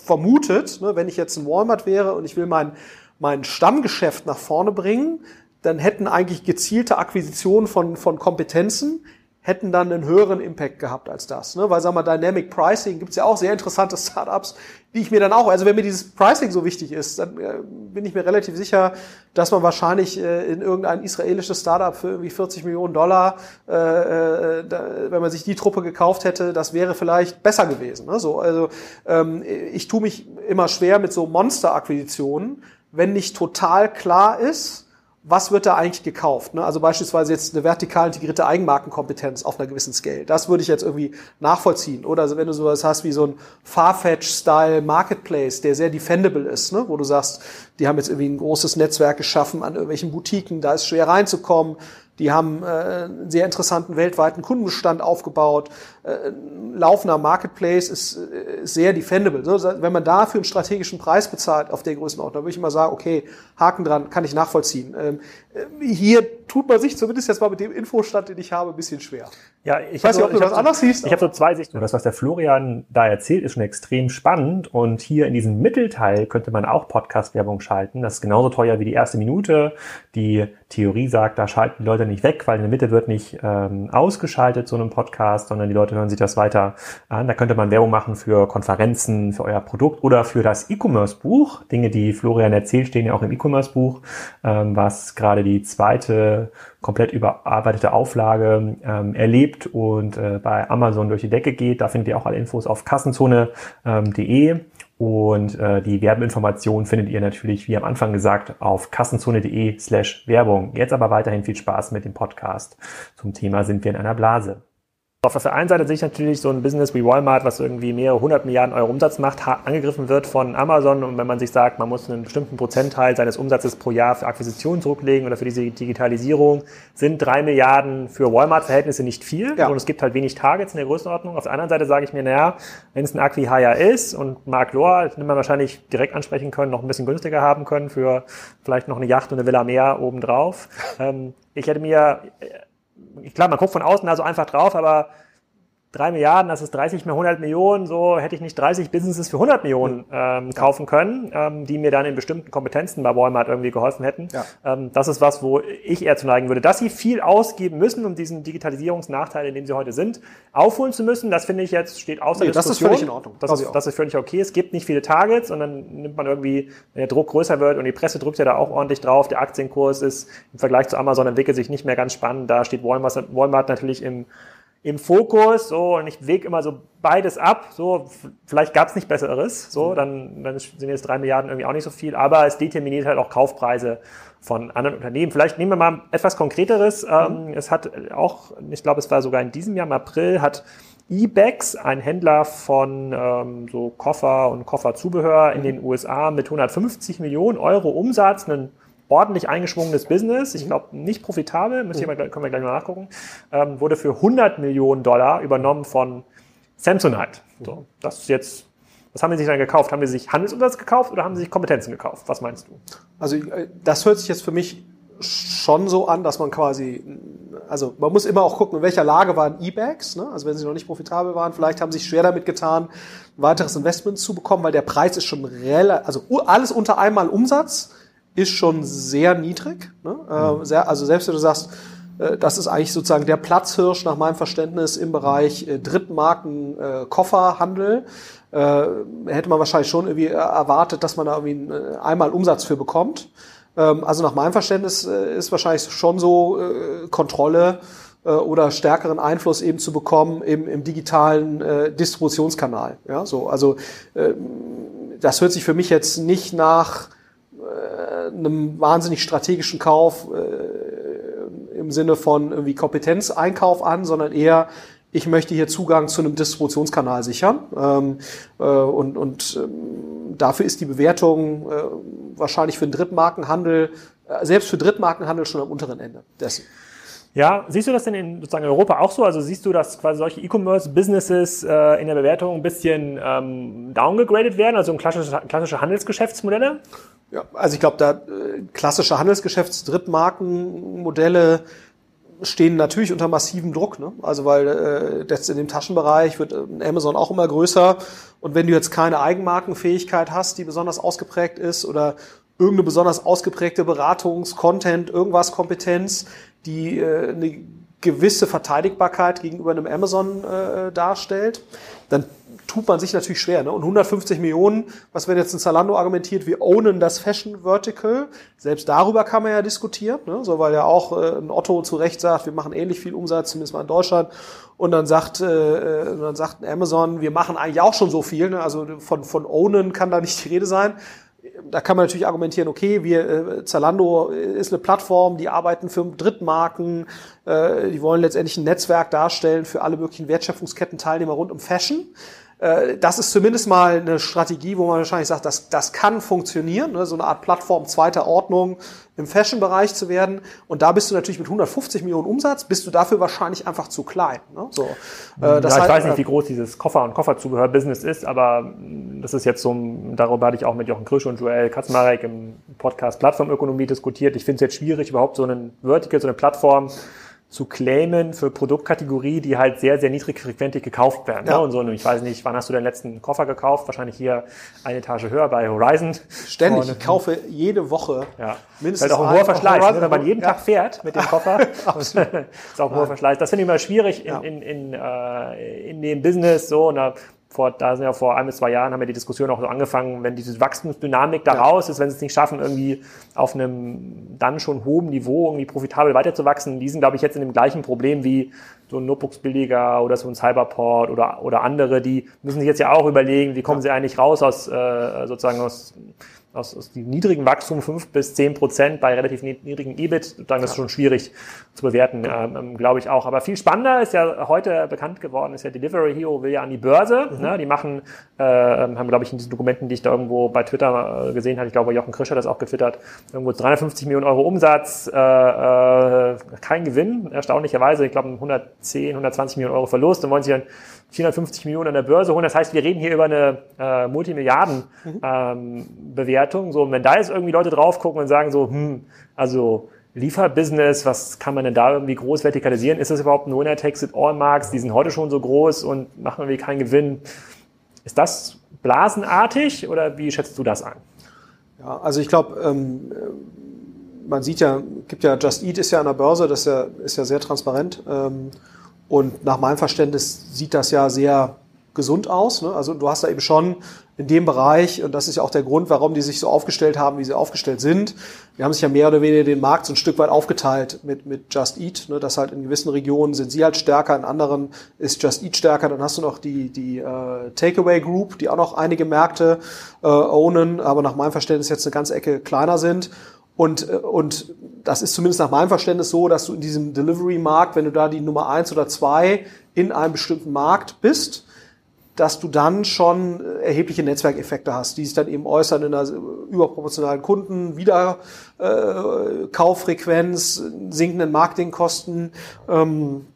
vermutet, ne, wenn ich jetzt ein Walmart wäre und ich will mein, mein Stammgeschäft nach vorne bringen, dann hätten eigentlich gezielte Akquisitionen von, von Kompetenzen hätten dann einen höheren Impact gehabt als das. Ne? Weil, sagen wir, Dynamic Pricing gibt's ja auch sehr interessante (laughs) Startups, die ich mir dann auch, also wenn mir dieses Pricing so wichtig ist, dann äh, bin ich mir relativ sicher, dass man wahrscheinlich äh, in irgendein israelisches Startup für irgendwie 40 Millionen Dollar, äh, äh, da, wenn man sich die Truppe gekauft hätte, das wäre vielleicht besser gewesen. Ne? So, also ähm, ich tue mich immer schwer mit so Monster-Akquisitionen, wenn nicht total klar ist, was wird da eigentlich gekauft? Ne? Also beispielsweise jetzt eine vertikal integrierte Eigenmarkenkompetenz auf einer gewissen Scale. Das würde ich jetzt irgendwie nachvollziehen. Oder also wenn du sowas hast wie so ein Farfetch-Style Marketplace, der sehr defendable ist, ne? wo du sagst, die haben jetzt irgendwie ein großes Netzwerk geschaffen an irgendwelchen Boutiquen, da ist schwer reinzukommen, die haben äh, einen sehr interessanten weltweiten Kundenbestand aufgebaut. Äh, laufender Marketplace ist, äh, ist sehr defendable. Wenn man dafür einen strategischen Preis bezahlt auf der Größenordnung, dann würde ich immer sagen, okay, Haken dran, kann ich nachvollziehen. Ähm, äh, hier tut man sich zumindest jetzt mal mit dem Infostand, den ich habe, ein bisschen schwer. Ja, ich, ich weiß nicht, ob du das so, anders siehst. Ich habe so zwei Sichten. Das, was der Florian da erzählt, ist schon extrem spannend. Und hier in diesem Mittelteil könnte man auch Podcast-Werbung schalten. Das ist genauso teuer wie die erste Minute. Die Theorie sagt, da schalten die Leute nicht weg, weil in der Mitte wird nicht ähm, ausgeschaltet, so einem Podcast, sondern die Leute hören sich das weiter an. Da könnte man Werbung machen für Konferenzen, für euer Produkt oder für das E-Commerce-Buch. Dinge, die Florian erzählt, stehen ja auch im E-Commerce-Buch, ähm, was gerade die zweite komplett überarbeitete Auflage ähm, erlebt und äh, bei Amazon durch die Decke geht. Da findet ihr auch alle Infos auf kassenzone.de. Ähm, und äh, die Werbeinformationen findet ihr natürlich, wie am Anfang gesagt, auf kassenzone.de slash Werbung. Jetzt aber weiterhin viel Spaß mit dem Podcast zum Thema Sind wir in einer Blase? Auf der einen Seite sehe ich natürlich so ein Business wie Walmart, was irgendwie mehrere hundert Milliarden Euro Umsatz macht, angegriffen wird von Amazon. Und wenn man sich sagt, man muss einen bestimmten Prozentteil seines Umsatzes pro Jahr für Akquisitionen zurücklegen oder für diese Digitalisierung, sind drei Milliarden für Walmart-Verhältnisse nicht viel. Ja. Und es gibt halt wenig Targets in der Größenordnung. Auf der anderen Seite sage ich mir, naja, wenn es ein Acquihire ist und Mark Lohr, den man wahrscheinlich direkt ansprechen können, noch ein bisschen günstiger haben können für vielleicht noch eine Yacht und eine Villa mehr obendrauf. Ähm, ich hätte mir klar, man guckt von außen also einfach drauf, aber drei Milliarden, das ist 30 mehr 100 Millionen, so hätte ich nicht 30 Businesses für 100 Millionen ähm, kaufen können, ähm, die mir dann in bestimmten Kompetenzen bei Walmart irgendwie geholfen hätten. Ja. Ähm, das ist was, wo ich eher zu neigen würde. Dass sie viel ausgeben müssen, um diesen Digitalisierungsnachteil, in dem sie heute sind, aufholen zu müssen, das finde ich jetzt, steht außer nee, Diskussion. Das ist völlig in Ordnung. Das, ist, das ist völlig okay. Es gibt nicht viele Targets und dann nimmt man irgendwie, wenn der Druck größer wird und die Presse drückt ja da auch ordentlich drauf, der Aktienkurs ist im Vergleich zu Amazon entwickelt sich nicht mehr ganz spannend, da steht Walmart, Walmart natürlich im im Fokus, so, und ich wege immer so beides ab, so, vielleicht gab es nicht Besseres, so, dann, dann sind jetzt drei Milliarden irgendwie auch nicht so viel, aber es determiniert halt auch Kaufpreise von anderen Unternehmen. Vielleicht nehmen wir mal etwas Konkreteres. Ähm, es hat auch, ich glaube, es war sogar in diesem Jahr im April, hat Ebex, ein Händler von ähm, so Koffer und Kofferzubehör in den USA mit 150 Millionen Euro Umsatz, einen ordentlich eingeschwungenes Business, ich glaube nicht profitabel, müssen wir, können wir gleich mal nachgucken, ähm, wurde für 100 Millionen Dollar übernommen von Samsonite. So, das ist jetzt, was haben die sich dann gekauft? Haben die sich Handelsumsatz gekauft oder haben sie sich Kompetenzen gekauft? Was meinst du? Also äh, das hört sich jetzt für mich schon so an, dass man quasi, also man muss immer auch gucken, in welcher Lage waren E-Bags, ne? also wenn sie noch nicht profitabel waren, vielleicht haben sie sich schwer damit getan, weiteres Investment zu bekommen, weil der Preis ist schon relativ, also alles unter einmal Umsatz ist schon sehr niedrig. Ne? Mhm. sehr, also selbst wenn du sagst, äh, das ist eigentlich sozusagen der Platzhirsch nach meinem Verständnis im Bereich äh, Drittmarken äh, Kofferhandel. Äh, hätte man wahrscheinlich schon irgendwie erwartet, dass man da irgendwie äh, einmal Umsatz für bekommt. Ähm, also nach meinem Verständnis äh, ist wahrscheinlich schon so äh, Kontrolle äh, oder stärkeren Einfluss eben zu bekommen im, im digitalen äh, Distributionskanal. Ja, so also äh, das hört sich für mich jetzt nicht nach äh, einem wahnsinnig strategischen Kauf äh, im Sinne von irgendwie Kompetenzeinkauf an, sondern eher ich möchte hier Zugang zu einem Distributionskanal sichern. Ähm, äh, und und ähm, dafür ist die Bewertung äh, wahrscheinlich für den Drittmarkenhandel, äh, selbst für Drittmarkenhandel schon am unteren Ende dessen. Ja, siehst du das denn in sozusagen Europa auch so? Also siehst du, dass quasi solche E-Commerce-Businesses äh, in der Bewertung ein bisschen ähm, downgegradet werden, also klassische, klassische Handelsgeschäftsmodelle? Ja, also ich glaube, da äh, klassische Handelsgeschäfts-Drittmarkenmodelle stehen natürlich unter massivem Druck. Ne? Also weil äh, jetzt in dem Taschenbereich wird äh, Amazon auch immer größer. Und wenn du jetzt keine Eigenmarkenfähigkeit hast, die besonders ausgeprägt ist oder irgendeine besonders ausgeprägte Beratungs-, Content, irgendwas Kompetenz, die äh, eine gewisse Verteidigbarkeit gegenüber einem Amazon äh, darstellt, dann tut man sich natürlich schwer. Ne? Und 150 Millionen, was wenn jetzt ein Zalando argumentiert, wir ownen das Fashion Vertical, selbst darüber kann man ja diskutieren, ne? so weil ja auch äh, ein Otto zu Recht sagt, wir machen ähnlich viel Umsatz, zumindest mal in Deutschland. Und dann sagt, äh, äh dann sagt Amazon, wir machen eigentlich auch schon so viel. Ne? Also von, von ownen kann da nicht die Rede sein da kann man natürlich argumentieren, okay, wir äh, Zalando ist eine Plattform, die arbeiten für Drittmarken, äh, die wollen letztendlich ein Netzwerk darstellen für alle möglichen Wertschöpfungsketten-Teilnehmer rund um Fashion. Äh, das ist zumindest mal eine Strategie, wo man wahrscheinlich sagt, das, das kann funktionieren, ne? so eine Art Plattform zweiter Ordnung im Fashion-Bereich zu werden. Und da bist du natürlich mit 150 Millionen Umsatz, bist du dafür wahrscheinlich einfach zu klein. Ne? So, äh, ja, ich heißt, weiß nicht, äh, wie groß dieses Koffer- und Kofferzubehör-Business ist, aber das ist jetzt so, darüber hatte ich auch mit Jochen Krisch und Joel Katzmarek im Podcast Plattformökonomie diskutiert. Ich finde es jetzt schwierig, überhaupt so einen Vertical, so eine Plattform zu claimen für Produktkategorie, die halt sehr, sehr niedrigfrequentig gekauft werden. Ne? Ja. Ne? Und so, ich weiß nicht, wann hast du den letzten Koffer gekauft? Wahrscheinlich hier eine Etage höher bei Horizon. Ständig. ich kaufe jede Woche ja. mindestens. Das ist halt auch ein hoher Verschleiß, ne? wenn man jeden ja. Tag fährt mit dem Koffer. (laughs) Absolut. (laughs) ist auch ein hoher Verschleiß. Das finde ich immer schwierig in, in, in, äh, in dem Business so. Und da vor, da sind ja vor ein bis zwei Jahren haben wir die Diskussion auch so angefangen, wenn diese Wachstumsdynamik da raus ist, wenn sie es nicht schaffen, irgendwie auf einem dann schon hohen Niveau irgendwie profitabel weiterzuwachsen, die sind, glaube ich, jetzt in dem gleichen Problem wie so ein Notebooks billiger oder so ein Cyberport oder, oder andere, die müssen sich jetzt ja auch überlegen, wie kommen sie eigentlich raus aus äh, sozusagen aus aus, aus dem niedrigen Wachstum fünf bis zehn Prozent bei relativ niedrigen EBIT, dann ist ja. schon schwierig zu bewerten, ähm, ähm, glaube ich auch. Aber viel spannender ist ja heute bekannt geworden, ist ja Delivery Hero will ja an die Börse. Mhm. Ne? Die machen, äh, haben glaube ich in diesen Dokumenten, die ich da irgendwo bei Twitter äh, gesehen habe, ich glaube Jochen Krischer das auch getwittert, irgendwo 350 Millionen Euro Umsatz, äh, äh, kein Gewinn, erstaunlicherweise, ich glaube 110, 120 Millionen Euro Verlust und wollen sich dann 450 Millionen an der Börse holen. Das heißt, wir reden hier über eine äh, Multimilliarden-Bewertung. Mhm. Ähm, so, und wenn da jetzt irgendwie Leute drauf gucken und sagen so, hm, also Lieferbusiness, was kann man denn da irgendwie groß vertikalisieren? Ist das überhaupt ein Winner takes it all Marks? Die sind heute schon so groß und machen irgendwie keinen Gewinn. Ist das blasenartig oder wie schätzt du das an? Ja, also ich glaube, ähm, man sieht ja, gibt ja Just Eat ist ja an der Börse, das ist ja, ist ja sehr transparent. Ähm, und nach meinem Verständnis sieht das ja sehr gesund aus. Ne? Also du hast da eben schon in dem Bereich, und das ist ja auch der Grund, warum die sich so aufgestellt haben, wie sie aufgestellt sind. Die haben sich ja mehr oder weniger den Markt so ein Stück weit aufgeteilt mit, mit Just Eat. Ne? Das halt in gewissen Regionen sind sie halt stärker, in anderen ist Just Eat stärker. Dann hast du noch die, die äh, Takeaway Group, die auch noch einige Märkte äh, ownen, aber nach meinem Verständnis jetzt eine ganze Ecke kleiner sind. Und, äh, und das ist zumindest nach meinem Verständnis so, dass du in diesem Delivery-Markt, wenn du da die Nummer eins oder zwei in einem bestimmten Markt bist, dass du dann schon erhebliche Netzwerkeffekte hast, die sich dann eben äußern in einer überproportionalen Kunden, wieder äh, Kauffrequenz, sinkenden Marketingkosten, ähm,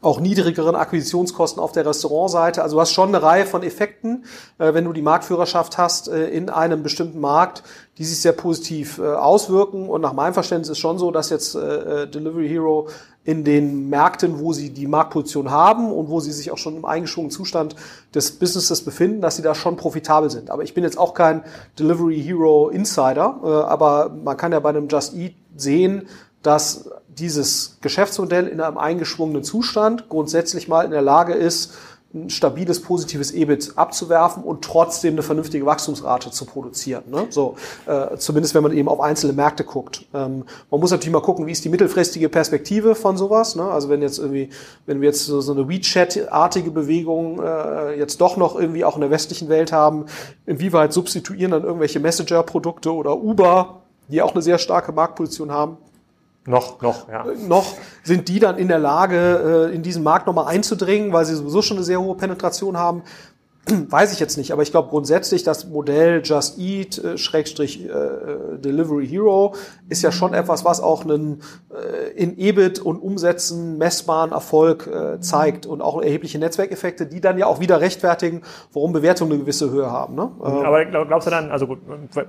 auch niedrigeren Akquisitionskosten auf der Restaurantseite. Also du hast schon eine Reihe von Effekten, äh, wenn du die Marktführerschaft hast äh, in einem bestimmten Markt, die sich sehr positiv äh, auswirken. Und nach meinem Verständnis ist schon so, dass jetzt Delivery Hero in den Märkten, wo sie die Marktposition haben und wo sie sich auch schon im eingeschwungenen Zustand des Businesses befinden, dass sie da schon profitabel sind. Aber ich bin jetzt auch kein Delivery Hero Insider, aber man kann ja bei einem Just Eat sehen, dass dieses Geschäftsmodell in einem eingeschwungenen Zustand grundsätzlich mal in der Lage ist, ein stabiles, positives EBIT abzuwerfen und trotzdem eine vernünftige Wachstumsrate zu produzieren. Ne? So, äh, zumindest wenn man eben auf einzelne Märkte guckt. Ähm, man muss natürlich mal gucken, wie ist die mittelfristige Perspektive von sowas. Ne? Also wenn jetzt irgendwie, wenn wir jetzt so, so eine WeChat-artige Bewegung äh, jetzt doch noch irgendwie auch in der westlichen Welt haben, inwieweit substituieren dann irgendwelche Messenger-Produkte oder Uber, die auch eine sehr starke Marktposition haben, noch, noch, ja. Noch sind die dann in der Lage, äh, in diesen Markt nochmal einzudringen, weil sie sowieso schon eine sehr hohe Penetration haben. (clears throat) Weiß ich jetzt nicht, aber ich glaube grundsätzlich, das Modell Just Eat, äh, Schrägstrich äh, Delivery Hero, ist ja schon etwas, was auch einen äh, in EBIT und Umsätzen messbaren Erfolg äh, zeigt und auch erhebliche Netzwerkeffekte, die dann ja auch wieder rechtfertigen, warum Bewertungen eine gewisse Höhe haben. Ne? Ähm, aber glaubst du dann, also gut,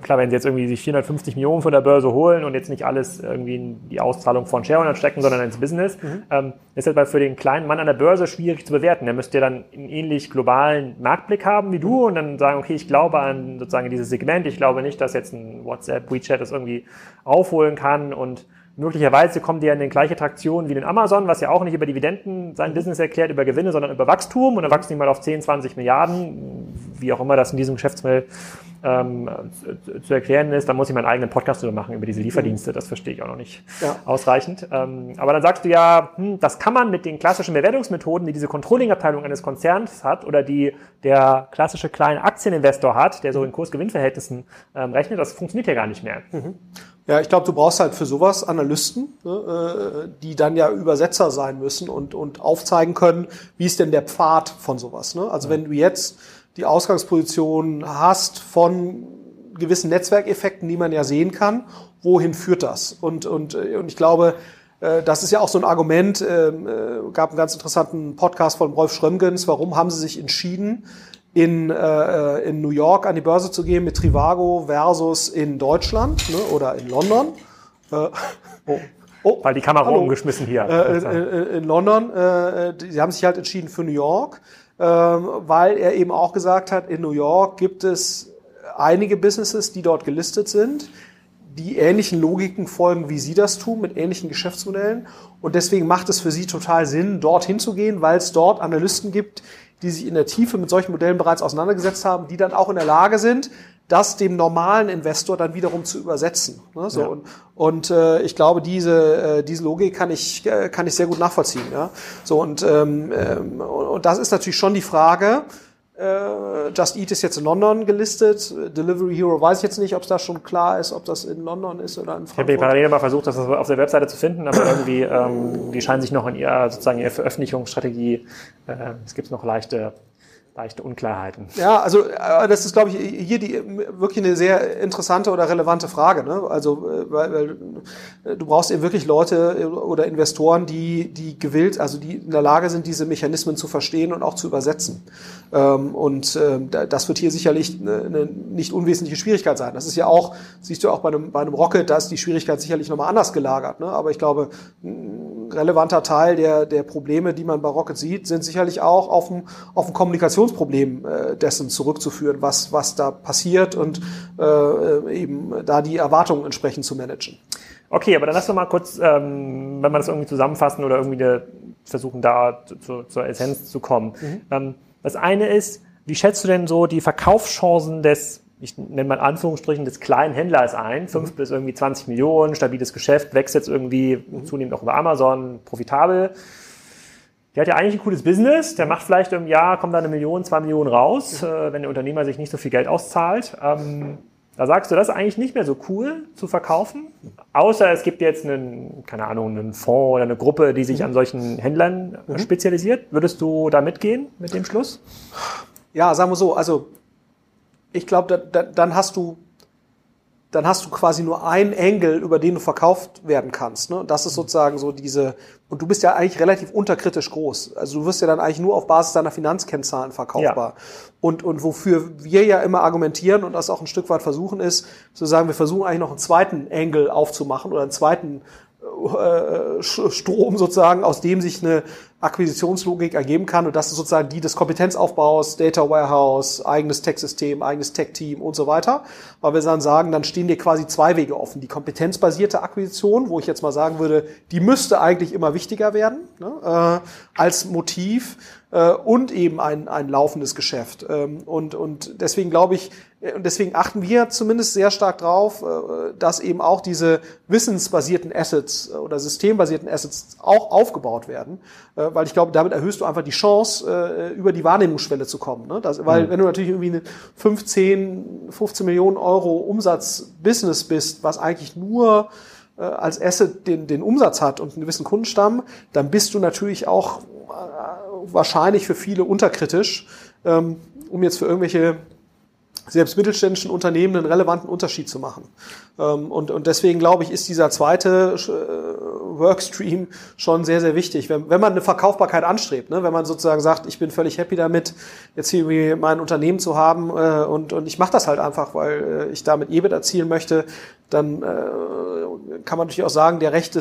klar, wenn sie jetzt irgendwie sich 450 Millionen von der Börse holen und jetzt nicht alles irgendwie in die Auszahlung von Shareholdern stecken, sondern ins Business, mhm. ähm, ist das für den kleinen Mann an der Börse schwierig zu bewerten. Der müsste ja dann einen ähnlich globalen Markt Marktblick haben wie du und dann sagen, okay, ich glaube an sozusagen dieses Segment, ich glaube nicht, dass jetzt ein WhatsApp, WeChat das irgendwie aufholen kann und möglicherweise kommen die ja in den gleiche Traktion wie den Amazon, was ja auch nicht über Dividenden sein Business erklärt, über Gewinne, sondern über Wachstum und dann wachsen die mal auf 10, 20 Milliarden, wie auch immer das in diesem Geschäftsmodell ähm, zu erklären ist, dann muss ich meinen eigenen Podcast darüber machen, über diese Lieferdienste. Das verstehe ich auch noch nicht ja. ausreichend. Ähm, aber dann sagst du ja, hm, das kann man mit den klassischen Bewertungsmethoden, die diese Controlling-Abteilung eines Konzerns hat oder die der klassische kleine Aktieninvestor hat, der so in Kurs-Gewinn-Verhältnissen ähm, rechnet, das funktioniert ja gar nicht mehr. Mhm. Ja, ich glaube, du brauchst halt für sowas Analysten, ne, äh, die dann ja Übersetzer sein müssen und, und aufzeigen können, wie ist denn der Pfad von sowas. Ne? Also ja. wenn du jetzt die Ausgangsposition hast von gewissen Netzwerkeffekten, die man ja sehen kann, wohin führt das? Und, und, und ich glaube, äh, das ist ja auch so ein Argument, ähm, äh, gab einen ganz interessanten Podcast von Rolf Schrömgens, warum haben sie sich entschieden, in, äh, in New York an die Börse zu gehen mit Trivago versus in Deutschland ne, oder in London. Äh, oh. (laughs) Oh, Weil die Kamera hallo. umgeschmissen hier. Äh, in, in London. Äh, sie haben sich halt entschieden für New York ähm, weil er eben auch gesagt hat, in New York gibt es einige Businesses, die dort gelistet sind, die ähnlichen Logiken folgen, wie Sie das tun, mit ähnlichen Geschäftsmodellen. Und deswegen macht es für Sie total Sinn, dorthin zu gehen, weil es dort Analysten gibt, die sich in der Tiefe mit solchen Modellen bereits auseinandergesetzt haben, die dann auch in der Lage sind, das dem normalen Investor dann wiederum zu übersetzen. Ne? So, ja. Und, und äh, ich glaube, diese, äh, diese Logik kann ich, äh, kann ich sehr gut nachvollziehen. Ja? So, und, ähm, ähm, und das ist natürlich schon die Frage, Just Eat ist jetzt in London gelistet. Delivery Hero weiß ich jetzt nicht, ob es da schon klar ist, ob das in London ist oder in Frankfurt. Ich habe parallel mal versucht, das auf der Webseite zu finden, aber irgendwie, ähm, die scheinen sich noch in ihrer sozusagen ihrer Veröffentlichungsstrategie, äh, es gibt noch leichte leichte Unklarheiten. Ja, also äh, das ist, glaube ich, hier die wirklich eine sehr interessante oder relevante Frage. Ne? Also, äh, weil, weil äh, du brauchst eben wirklich Leute oder Investoren, die, die gewillt, also die in der Lage sind, diese Mechanismen zu verstehen und auch zu übersetzen. Ähm, und ähm, das wird hier sicherlich eine nicht unwesentliche Schwierigkeit sein. Das ist ja auch, siehst du auch bei einem, bei einem Rocket, da ist die Schwierigkeit sicherlich nochmal anders gelagert. Ne? Aber ich glaube, relevanter Teil der, der Probleme, die man bei Rocket sieht, sind sicherlich auch auf ein, auf ein Kommunikations Kommunikationsproblem äh, dessen zurückzuführen, was, was da passiert und äh, eben da die Erwartungen entsprechend zu managen. Okay, aber dann lass doch mal kurz, ähm, wenn wir das irgendwie zusammenfassen oder irgendwie eine, versuchen, da zu, zur Essenz zu kommen. Mhm. Ähm, das eine ist, wie schätzt du denn so die Verkaufschancen des ich nenne mal in Anführungsstrichen des kleinen Händlers ein, fünf mhm. bis irgendwie 20 Millionen, stabiles Geschäft, wächst jetzt irgendwie mhm. zunehmend auch über Amazon, profitabel der hat ja eigentlich ein cooles Business, der macht vielleicht im Jahr, kommt da eine Million, zwei Millionen raus, äh, wenn der Unternehmer sich nicht so viel Geld auszahlt. Ähm, da sagst du, das ist eigentlich nicht mehr so cool zu verkaufen, außer es gibt jetzt einen, keine Ahnung, einen Fonds oder eine Gruppe, die sich mhm. an solchen Händlern mhm. spezialisiert. Würdest du da mitgehen mit dem Schluss? Ja, sagen wir so, also ich glaube, da, da, dann hast du dann hast du quasi nur einen Engel, über den du verkauft werden kannst. Ne? Das ist sozusagen so diese, und du bist ja eigentlich relativ unterkritisch groß. Also du wirst ja dann eigentlich nur auf Basis deiner Finanzkennzahlen verkaufbar. Ja. Und, und wofür wir ja immer argumentieren und das auch ein Stück weit versuchen ist, zu sagen, wir versuchen eigentlich noch einen zweiten Engel aufzumachen oder einen zweiten Strom sozusagen, aus dem sich eine Akquisitionslogik ergeben kann. Und das ist sozusagen die des Kompetenzaufbaus, Data Warehouse, eigenes Tech-System, eigenes Tech-Team und so weiter. Weil wir dann sagen, dann stehen dir quasi zwei Wege offen. Die kompetenzbasierte Akquisition, wo ich jetzt mal sagen würde, die müsste eigentlich immer wichtiger werden, ne, äh, als Motiv äh, und eben ein, ein laufendes Geschäft. Ähm, und, und deswegen glaube ich, äh, und deswegen achten wir zumindest sehr stark drauf, äh, dass eben auch diese wissensbasierten Assets oder systembasierten Assets auch aufgebaut werden, weil ich glaube, damit erhöhst du einfach die Chance, über die Wahrnehmungsschwelle zu kommen. Ne? Das, weil mhm. wenn du natürlich irgendwie eine 15, 15 Millionen Euro Umsatz-Business bist, was eigentlich nur als Asset den, den Umsatz hat und einen gewissen Kundenstamm, dann bist du natürlich auch wahrscheinlich für viele unterkritisch, ähm, um jetzt für irgendwelche selbst mittelständischen Unternehmen einen relevanten Unterschied zu machen. Ähm, und, und deswegen glaube ich, ist dieser zweite äh, Workstream schon sehr, sehr wichtig. Wenn, wenn man eine Verkaufbarkeit anstrebt, ne? wenn man sozusagen sagt, ich bin völlig happy damit, jetzt hier mein Unternehmen zu haben äh, und, und ich mache das halt einfach, weil äh, ich damit EBIT erzielen möchte, dann äh, kann man natürlich auch sagen, der rechte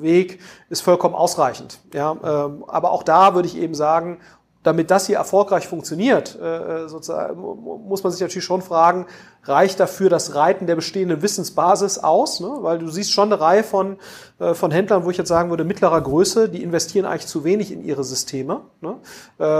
Weg ist vollkommen ausreichend. Ja? Ähm, aber auch da würde ich eben sagen, damit das hier erfolgreich funktioniert, äh, äh, sozusagen, muss man sich natürlich schon fragen, reicht dafür das Reiten der bestehenden Wissensbasis aus? Ne? Weil du siehst schon eine Reihe von, äh, von Händlern, wo ich jetzt sagen würde, mittlerer Größe, die investieren eigentlich zu wenig in ihre Systeme. Ne?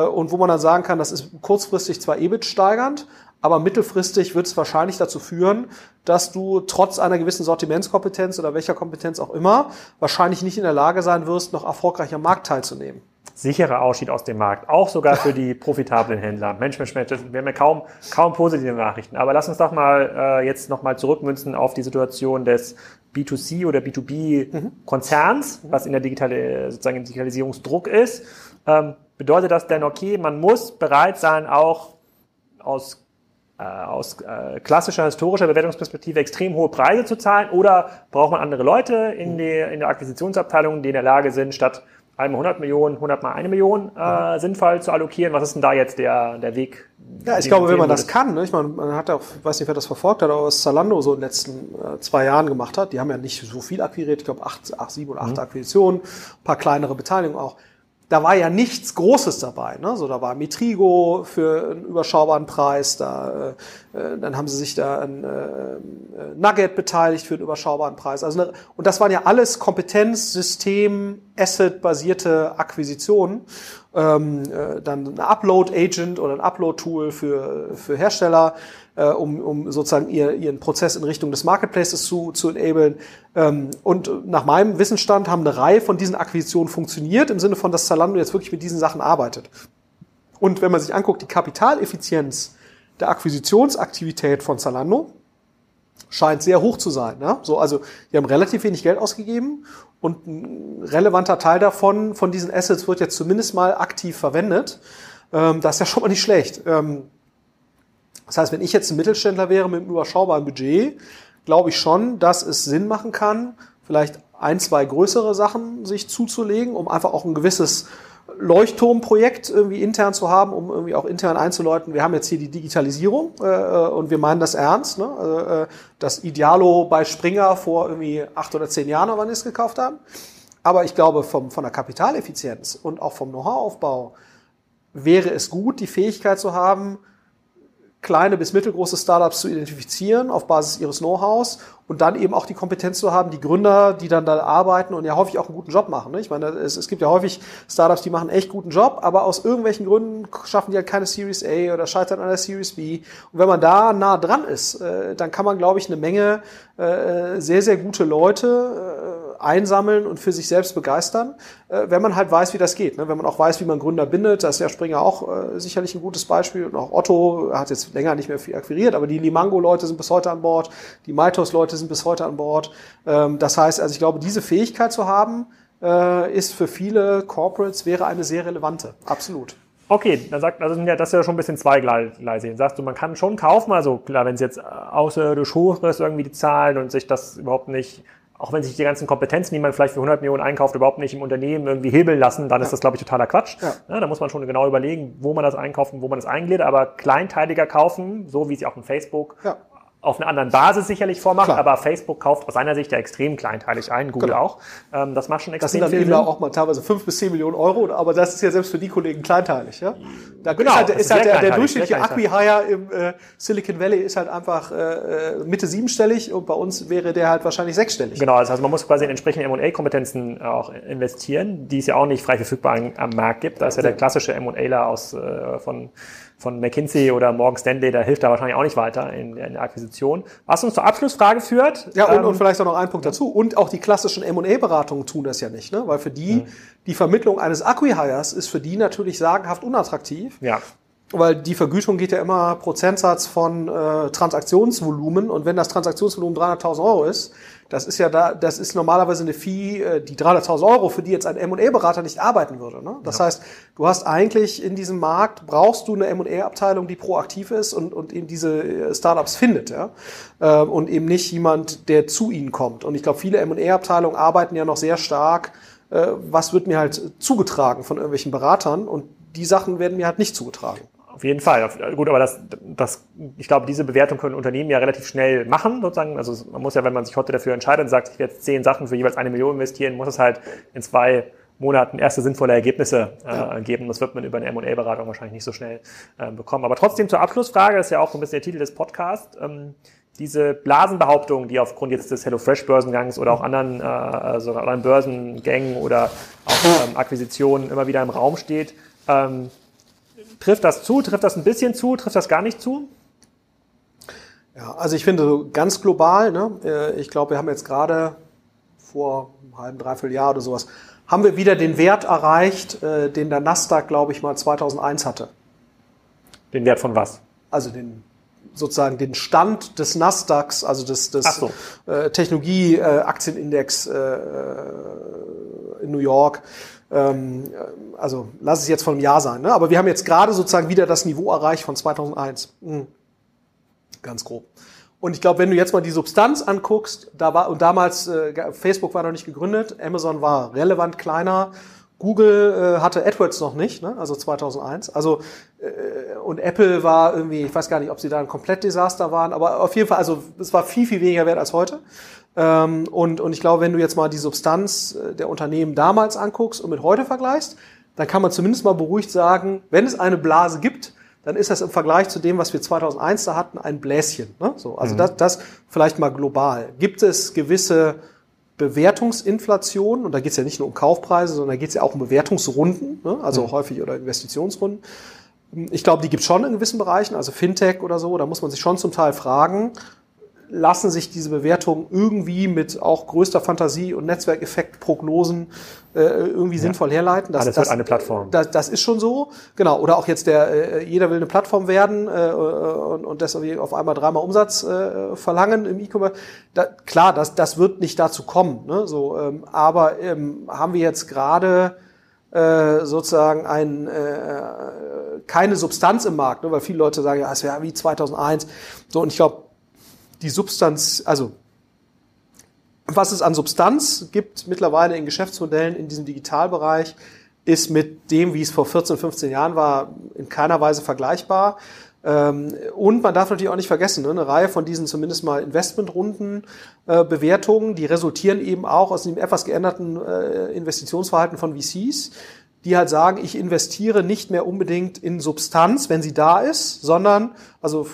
Und wo man dann sagen kann, das ist kurzfristig zwar EBIT steigernd, aber mittelfristig wird es wahrscheinlich dazu führen, dass du trotz einer gewissen Sortimentskompetenz oder welcher Kompetenz auch immer wahrscheinlich nicht in der Lage sein wirst, noch erfolgreich am Markt teilzunehmen sicherer Ausstieg aus dem Markt, auch sogar für die (laughs) profitablen Händler. Mensch, Mensch, Mensch, wir haben ja kaum, kaum positive Nachrichten. Aber lass uns doch mal äh, jetzt nochmal zurückmünzen auf die Situation des B2C oder B2B-Konzerns, mhm. was in der digitale, sozusagen im Digitalisierungsdruck ist. Ähm, bedeutet das denn, okay, man muss bereit sein, auch aus äh, aus äh, klassischer historischer Bewertungsperspektive extrem hohe Preise zu zahlen oder braucht man andere Leute in, die, in der Akquisitionsabteilung, die in der Lage sind, statt einmal 100 Millionen, 100 mal eine Million äh, sinnvoll zu allokieren. Was ist denn da jetzt der, der Weg? Ja, ich glaube, wenn man das kann, ne? ich meine, man hat auch, weiß nicht, wer das verfolgt hat, aber was Zalando so in den letzten äh, zwei Jahren gemacht hat, die haben ja nicht so viel akquiriert, ich glaube acht, acht, sieben oder acht mhm. Akquisitionen, paar kleinere Beteiligungen auch da war ja nichts Großes dabei. Ne? So, da war Mitrigo für einen überschaubaren Preis, da, äh, äh dann haben sie sich da an äh, äh, Nugget beteiligt für einen überschaubaren Preis. Also, und das waren ja alles Kompetenz, System, Asset-basierte Akquisitionen. Ähm, äh, dann ein Upload-Agent oder ein Upload-Tool für, für Hersteller äh, um, um sozusagen ihr, ihren Prozess in Richtung des Marketplaces zu, zu enablen. Ähm, und nach meinem Wissensstand haben eine Reihe von diesen Akquisitionen funktioniert, im Sinne von, dass Zalando jetzt wirklich mit diesen Sachen arbeitet. Und wenn man sich anguckt, die Kapitaleffizienz der Akquisitionsaktivität von Zalando scheint sehr hoch zu sein. Ne? So, also die haben relativ wenig Geld ausgegeben und ein relevanter Teil davon, von diesen Assets wird jetzt zumindest mal aktiv verwendet. Ähm, das ist ja schon mal nicht schlecht. Ähm, das heißt, wenn ich jetzt ein Mittelständler wäre mit einem überschaubaren Budget, glaube ich schon, dass es Sinn machen kann, vielleicht ein, zwei größere Sachen sich zuzulegen, um einfach auch ein gewisses Leuchtturmprojekt irgendwie intern zu haben, um irgendwie auch intern einzuläuten, wir haben jetzt hier die Digitalisierung äh und wir meinen das ernst. Ne? Also, äh, das Idealo bei Springer vor irgendwie acht oder zehn Jahren, wann wir es gekauft haben. Aber ich glaube, vom, von der Kapitaleffizienz und auch vom Know-how-Aufbau wäre es gut, die Fähigkeit zu haben, kleine bis mittelgroße Startups zu identifizieren auf Basis ihres Know-hows und dann eben auch die Kompetenz zu haben, die Gründer, die dann da arbeiten und ja häufig auch einen guten Job machen. Ne? Ich meine, es, es gibt ja häufig Startups, die machen echt guten Job, aber aus irgendwelchen Gründen schaffen die halt keine Series A oder scheitern an der Series B. Und wenn man da nah dran ist, äh, dann kann man, glaube ich, eine Menge äh, sehr, sehr gute Leute äh, einsammeln und für sich selbst begeistern, äh, wenn man halt weiß, wie das geht. Ne? Wenn man auch weiß, wie man Gründer bindet, da ist ja Springer auch äh, sicherlich ein gutes Beispiel. Und auch Otto hat jetzt länger nicht mehr viel akquiriert, aber die Limango-Leute sind bis heute an Bord, die Maitos-Leute sind bis heute an Bord. Ähm, das heißt, also ich glaube, diese Fähigkeit zu haben, äh, ist für viele Corporates wäre eine sehr relevante. Absolut. Okay, dann sagt, also ja, das ist ja schon ein bisschen zweigleisig. Sagst du, man kann schon kaufen, also klar, wenn es jetzt außerirdisch hoch ist, irgendwie die Zahlen und sich das überhaupt nicht auch wenn sich die ganzen Kompetenzen, die man vielleicht für 100 Millionen einkauft, überhaupt nicht im Unternehmen irgendwie hebeln lassen, dann ja. ist das, glaube ich, totaler Quatsch. Ja. Ja, da muss man schon genau überlegen, wo man das einkauft und wo man das eingliedert. Aber kleinteiliger kaufen, so wie es ja auch in Facebook auf einer anderen Basis sicherlich vormacht, Klar. aber Facebook kauft aus seiner Sicht ja extrem kleinteilig ein, Google genau. auch. Ähm, das macht schon extrem Das sind dann eben auch mal teilweise fünf bis zehn Millionen Euro, aber das ist ja selbst für die Kollegen kleinteilig. Ja? Da genau, ist halt, ist halt der, der durchschnittliche Acquihire im äh, Silicon Valley ist halt einfach äh, äh, Mitte siebenstellig und bei uns wäre der halt wahrscheinlich sechsstellig. Genau, das heißt, man muss quasi in entsprechende M&A-Kompetenzen auch investieren, die es ja auch nicht frei verfügbar am Markt gibt. Da ist ja der klassische M&Aler aus äh, von von McKinsey oder Morgan Stanley, da hilft da wahrscheinlich auch nicht weiter in, in der Akquisition. Was uns zur Abschlussfrage führt. Ja, und, ähm, und vielleicht auch noch ein Punkt dazu. Und auch die klassischen M&A-Beratungen tun das ja nicht, ne? weil für die, mhm. die Vermittlung eines Acquihires ist für die natürlich sagenhaft unattraktiv. Ja weil die Vergütung geht ja immer Prozentsatz von äh, Transaktionsvolumen und wenn das Transaktionsvolumen 300.000 Euro ist, das ist ja da, das ist normalerweise eine Fee, äh, die 300.000 Euro, für die jetzt ein M&A-Berater nicht arbeiten würde. Ne? Das ja. heißt, du hast eigentlich in diesem Markt brauchst du eine M&A-Abteilung, die proaktiv ist und und eben diese äh, Startups findet, ja, äh, und eben nicht jemand, der zu ihnen kommt. Und ich glaube, viele M&A-Abteilungen arbeiten ja noch sehr stark. Äh, was wird mir halt zugetragen von irgendwelchen Beratern und die Sachen werden mir halt nicht zugetragen. Auf jeden Fall. Gut, aber das, das, ich glaube, diese Bewertung können Unternehmen ja relativ schnell machen, sozusagen. Also man muss ja, wenn man sich heute dafür entscheidet und sagt, ich werde zehn Sachen für jeweils eine Million investieren, muss es halt in zwei Monaten erste sinnvolle Ergebnisse äh, ja. geben. Das wird man über eine M&A-Beratung wahrscheinlich nicht so schnell äh, bekommen. Aber trotzdem zur Abschlussfrage, das ist ja auch so ein bisschen der Titel des Podcasts. Ähm, diese Blasenbehauptung, die aufgrund jetzt des HelloFresh-Börsengangs oder auch anderen, äh, also anderen Börsengängen oder auch ähm, Akquisitionen immer wieder im Raum steht, ähm, Trifft das zu? Trifft das ein bisschen zu? Trifft das gar nicht zu? Ja, also ich finde ganz global, ne, äh, ich glaube, wir haben jetzt gerade vor einem halben, dreiviertel Jahr oder sowas, haben wir wieder den Wert erreicht, äh, den der Nasdaq, glaube ich, mal 2001 hatte. Den Wert von was? Also den sozusagen den Stand des Nasdaqs, also des, des so. äh, Technologie-Aktienindex äh, äh, in New York. Ähm, also lass es jetzt von einem Jahr sein. Ne? Aber wir haben jetzt gerade sozusagen wieder das Niveau erreicht von 2001. Mhm. Ganz grob. Und ich glaube, wenn du jetzt mal die Substanz anguckst, da war und damals äh, Facebook war noch nicht gegründet, Amazon war relevant kleiner, Google äh, hatte AdWords noch nicht, ne? also 2001. Also äh, und Apple war irgendwie, ich weiß gar nicht, ob sie da ein komplett Desaster waren, aber auf jeden Fall, also es war viel viel weniger wert als heute. Ähm, und, und ich glaube, wenn du jetzt mal die Substanz äh, der Unternehmen damals anguckst und mit heute vergleichst, dann kann man zumindest mal beruhigt sagen, wenn es eine Blase gibt, dann ist das im Vergleich zu dem, was wir 2001 da hatten, ein Bläschen. Ne? So, also mhm. das, das vielleicht mal global. Gibt es gewisse Bewertungsinflation, und da geht es ja nicht nur um Kaufpreise, sondern da geht es ja auch um Bewertungsrunden, ne? also mhm. häufig oder Investitionsrunden. Ich glaube, die gibt es schon in gewissen Bereichen, also Fintech oder so, da muss man sich schon zum Teil fragen, lassen sich diese Bewertungen irgendwie mit auch größter Fantasie und Netzwerkeffekt-Prognosen äh, irgendwie ja. sinnvoll herleiten. Das, Alles das, eine Plattform. Das, das ist schon so, genau. Oder auch jetzt der, äh, jeder will eine Plattform werden äh, und, und deshalb auf einmal dreimal Umsatz äh, verlangen im E-Commerce. Da, klar, das, das wird nicht dazu kommen. Ne? So, ähm, aber ähm, haben wir jetzt gerade äh, sozusagen ein, äh, keine Substanz im Markt, ne? weil viele Leute sagen, ja, es wäre wie 2001. So, und ich glaube, die Substanz, also was es an Substanz gibt mittlerweile in Geschäftsmodellen in diesem Digitalbereich, ist mit dem, wie es vor 14, 15 Jahren war, in keiner Weise vergleichbar. Ähm, und man darf natürlich auch nicht vergessen, ne, eine Reihe von diesen zumindest mal Investmentrunden äh, Bewertungen, die resultieren eben auch aus dem etwas geänderten äh, Investitionsverhalten von VCs die halt sagen, ich investiere nicht mehr unbedingt in Substanz, wenn sie da ist, sondern, also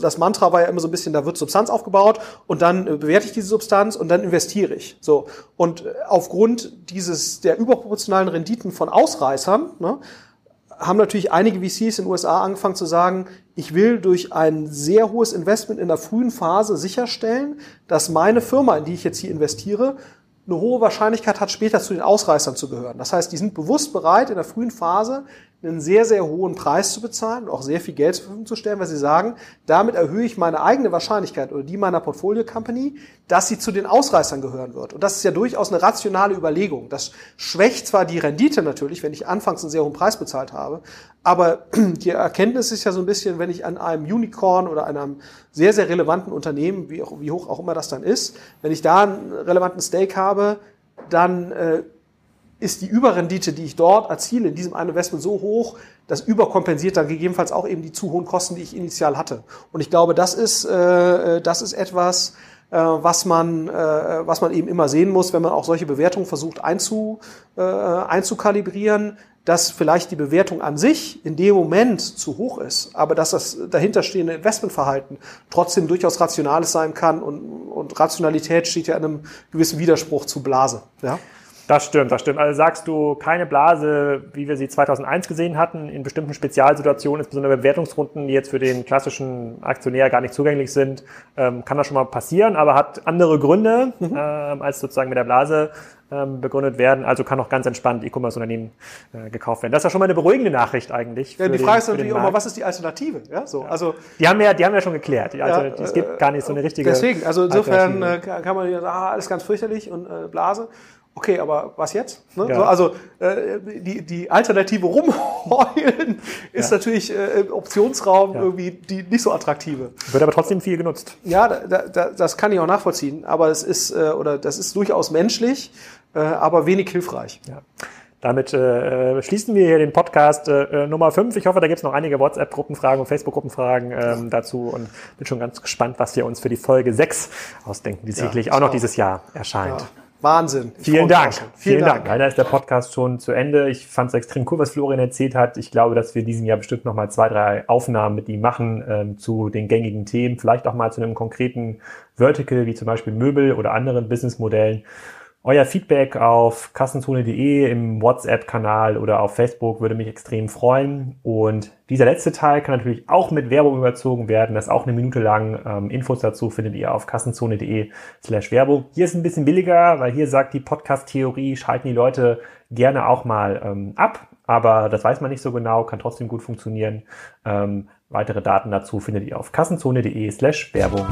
das Mantra war ja immer so ein bisschen, da wird Substanz aufgebaut und dann äh, bewerte ich diese Substanz und dann investiere ich. So. Und äh, aufgrund dieses, der überproportionalen Renditen von Ausreißern, ne, haben natürlich einige VCs in den USA angefangen zu sagen, ich will durch ein sehr hohes Investment in der frühen Phase sicherstellen, dass meine Firma, in die ich jetzt hier investiere, eine hohe Wahrscheinlichkeit hat, später zu den Ausreißern zu gehören. Das heißt, die sind bewusst bereit, in der frühen Phase einen sehr, sehr hohen Preis zu bezahlen und auch sehr viel Geld zur Verfügung zu stellen, weil sie sagen, damit erhöhe ich meine eigene Wahrscheinlichkeit oder die meiner Portfolio Company, dass sie zu den Ausreißern gehören wird. Und das ist ja durchaus eine rationale Überlegung. Das schwächt zwar die Rendite natürlich, wenn ich anfangs einen sehr hohen Preis bezahlt habe, aber (clears throat) die Erkenntnis ist ja so ein bisschen, wenn ich an einem Unicorn oder einem sehr, sehr relevanten Unternehmen, wie, auch, wie hoch auch immer das dann ist, wenn ich da einen relevanten Stake habe, dann äh, ist die Überrendite, die ich dort erziele, in diesem einen Investment so hoch, das überkompensiert dann gegebenenfalls auch eben die zu hohen Kosten, die ich initial hatte. Und ich glaube, das ist, äh, das ist etwas, äh, was man, äh, was man eben immer sehen muss, wenn man auch solche Bewertungen versucht einzu, äh, einzukalibrieren, dass vielleicht die Bewertung an sich in dem Moment zu hoch ist, aber dass das dahinterstehende Investmentverhalten trotzdem durchaus rationales sein kann und, und Rationalität steht ja in einem gewissen Widerspruch zu Blase. Ja? Das stimmt, das stimmt. Also sagst du, keine Blase, wie wir sie 2001 gesehen hatten, in bestimmten Spezialsituationen, insbesondere Bewertungsrunden, die jetzt für den klassischen Aktionär gar nicht zugänglich sind, ähm, kann das schon mal passieren, aber hat andere Gründe, mhm. ähm, als sozusagen mit der Blase ähm, begründet werden. Also kann auch ganz entspannt E-Commerce-Unternehmen äh, gekauft werden. Das ist ja schon mal eine beruhigende Nachricht eigentlich. Ja, die Frage den, ist natürlich auch mal, was ist die Alternative? Ja, so, ja. also die haben ja, die haben ja schon geklärt. Die also, ja, es gibt gar nicht so eine richtige. Deswegen, also insofern äh, kann man ja sagen, ah, alles ganz fürchterlich und äh, Blase. Okay, aber was jetzt? Ne? Ja. So, also äh, die, die Alternative rumheulen (laughs) ist ja. natürlich äh, Optionsraum ja. irgendwie die nicht so attraktive. Wird aber trotzdem viel genutzt. Ja, da, da, das kann ich auch nachvollziehen. Aber es ist äh, oder das ist durchaus menschlich, äh, aber wenig hilfreich. Ja. Damit äh, schließen wir hier den Podcast äh, Nummer 5. Ich hoffe, da gibt es noch einige WhatsApp-Gruppenfragen und Facebook-Gruppenfragen ähm, dazu und bin schon ganz gespannt, was wir uns für die Folge 6 ausdenken, die sicherlich auch noch dieses Jahr erscheint. Wahnsinn. Vielen Dank. Vielen, Vielen Dank. Dank. Leider ist der Podcast schon zu Ende. Ich fand es extrem cool, was Florian erzählt hat. Ich glaube, dass wir diesen Jahr bestimmt noch mal zwei, drei Aufnahmen mit ihm machen ähm, zu den gängigen Themen. Vielleicht auch mal zu einem konkreten Vertical, wie zum Beispiel Möbel oder anderen Businessmodellen. Euer Feedback auf kassenzone.de im WhatsApp-Kanal oder auf Facebook würde mich extrem freuen. Und dieser letzte Teil kann natürlich auch mit Werbung überzogen werden. Das ist auch eine Minute lang. Ähm, Infos dazu findet ihr auf kassenzone.de slash Werbung. Hier ist ein bisschen billiger, weil hier sagt die Podcast-Theorie, schalten die Leute gerne auch mal ähm, ab. Aber das weiß man nicht so genau, kann trotzdem gut funktionieren. Ähm, weitere Daten dazu findet ihr auf kassenzone.de slash Werbung.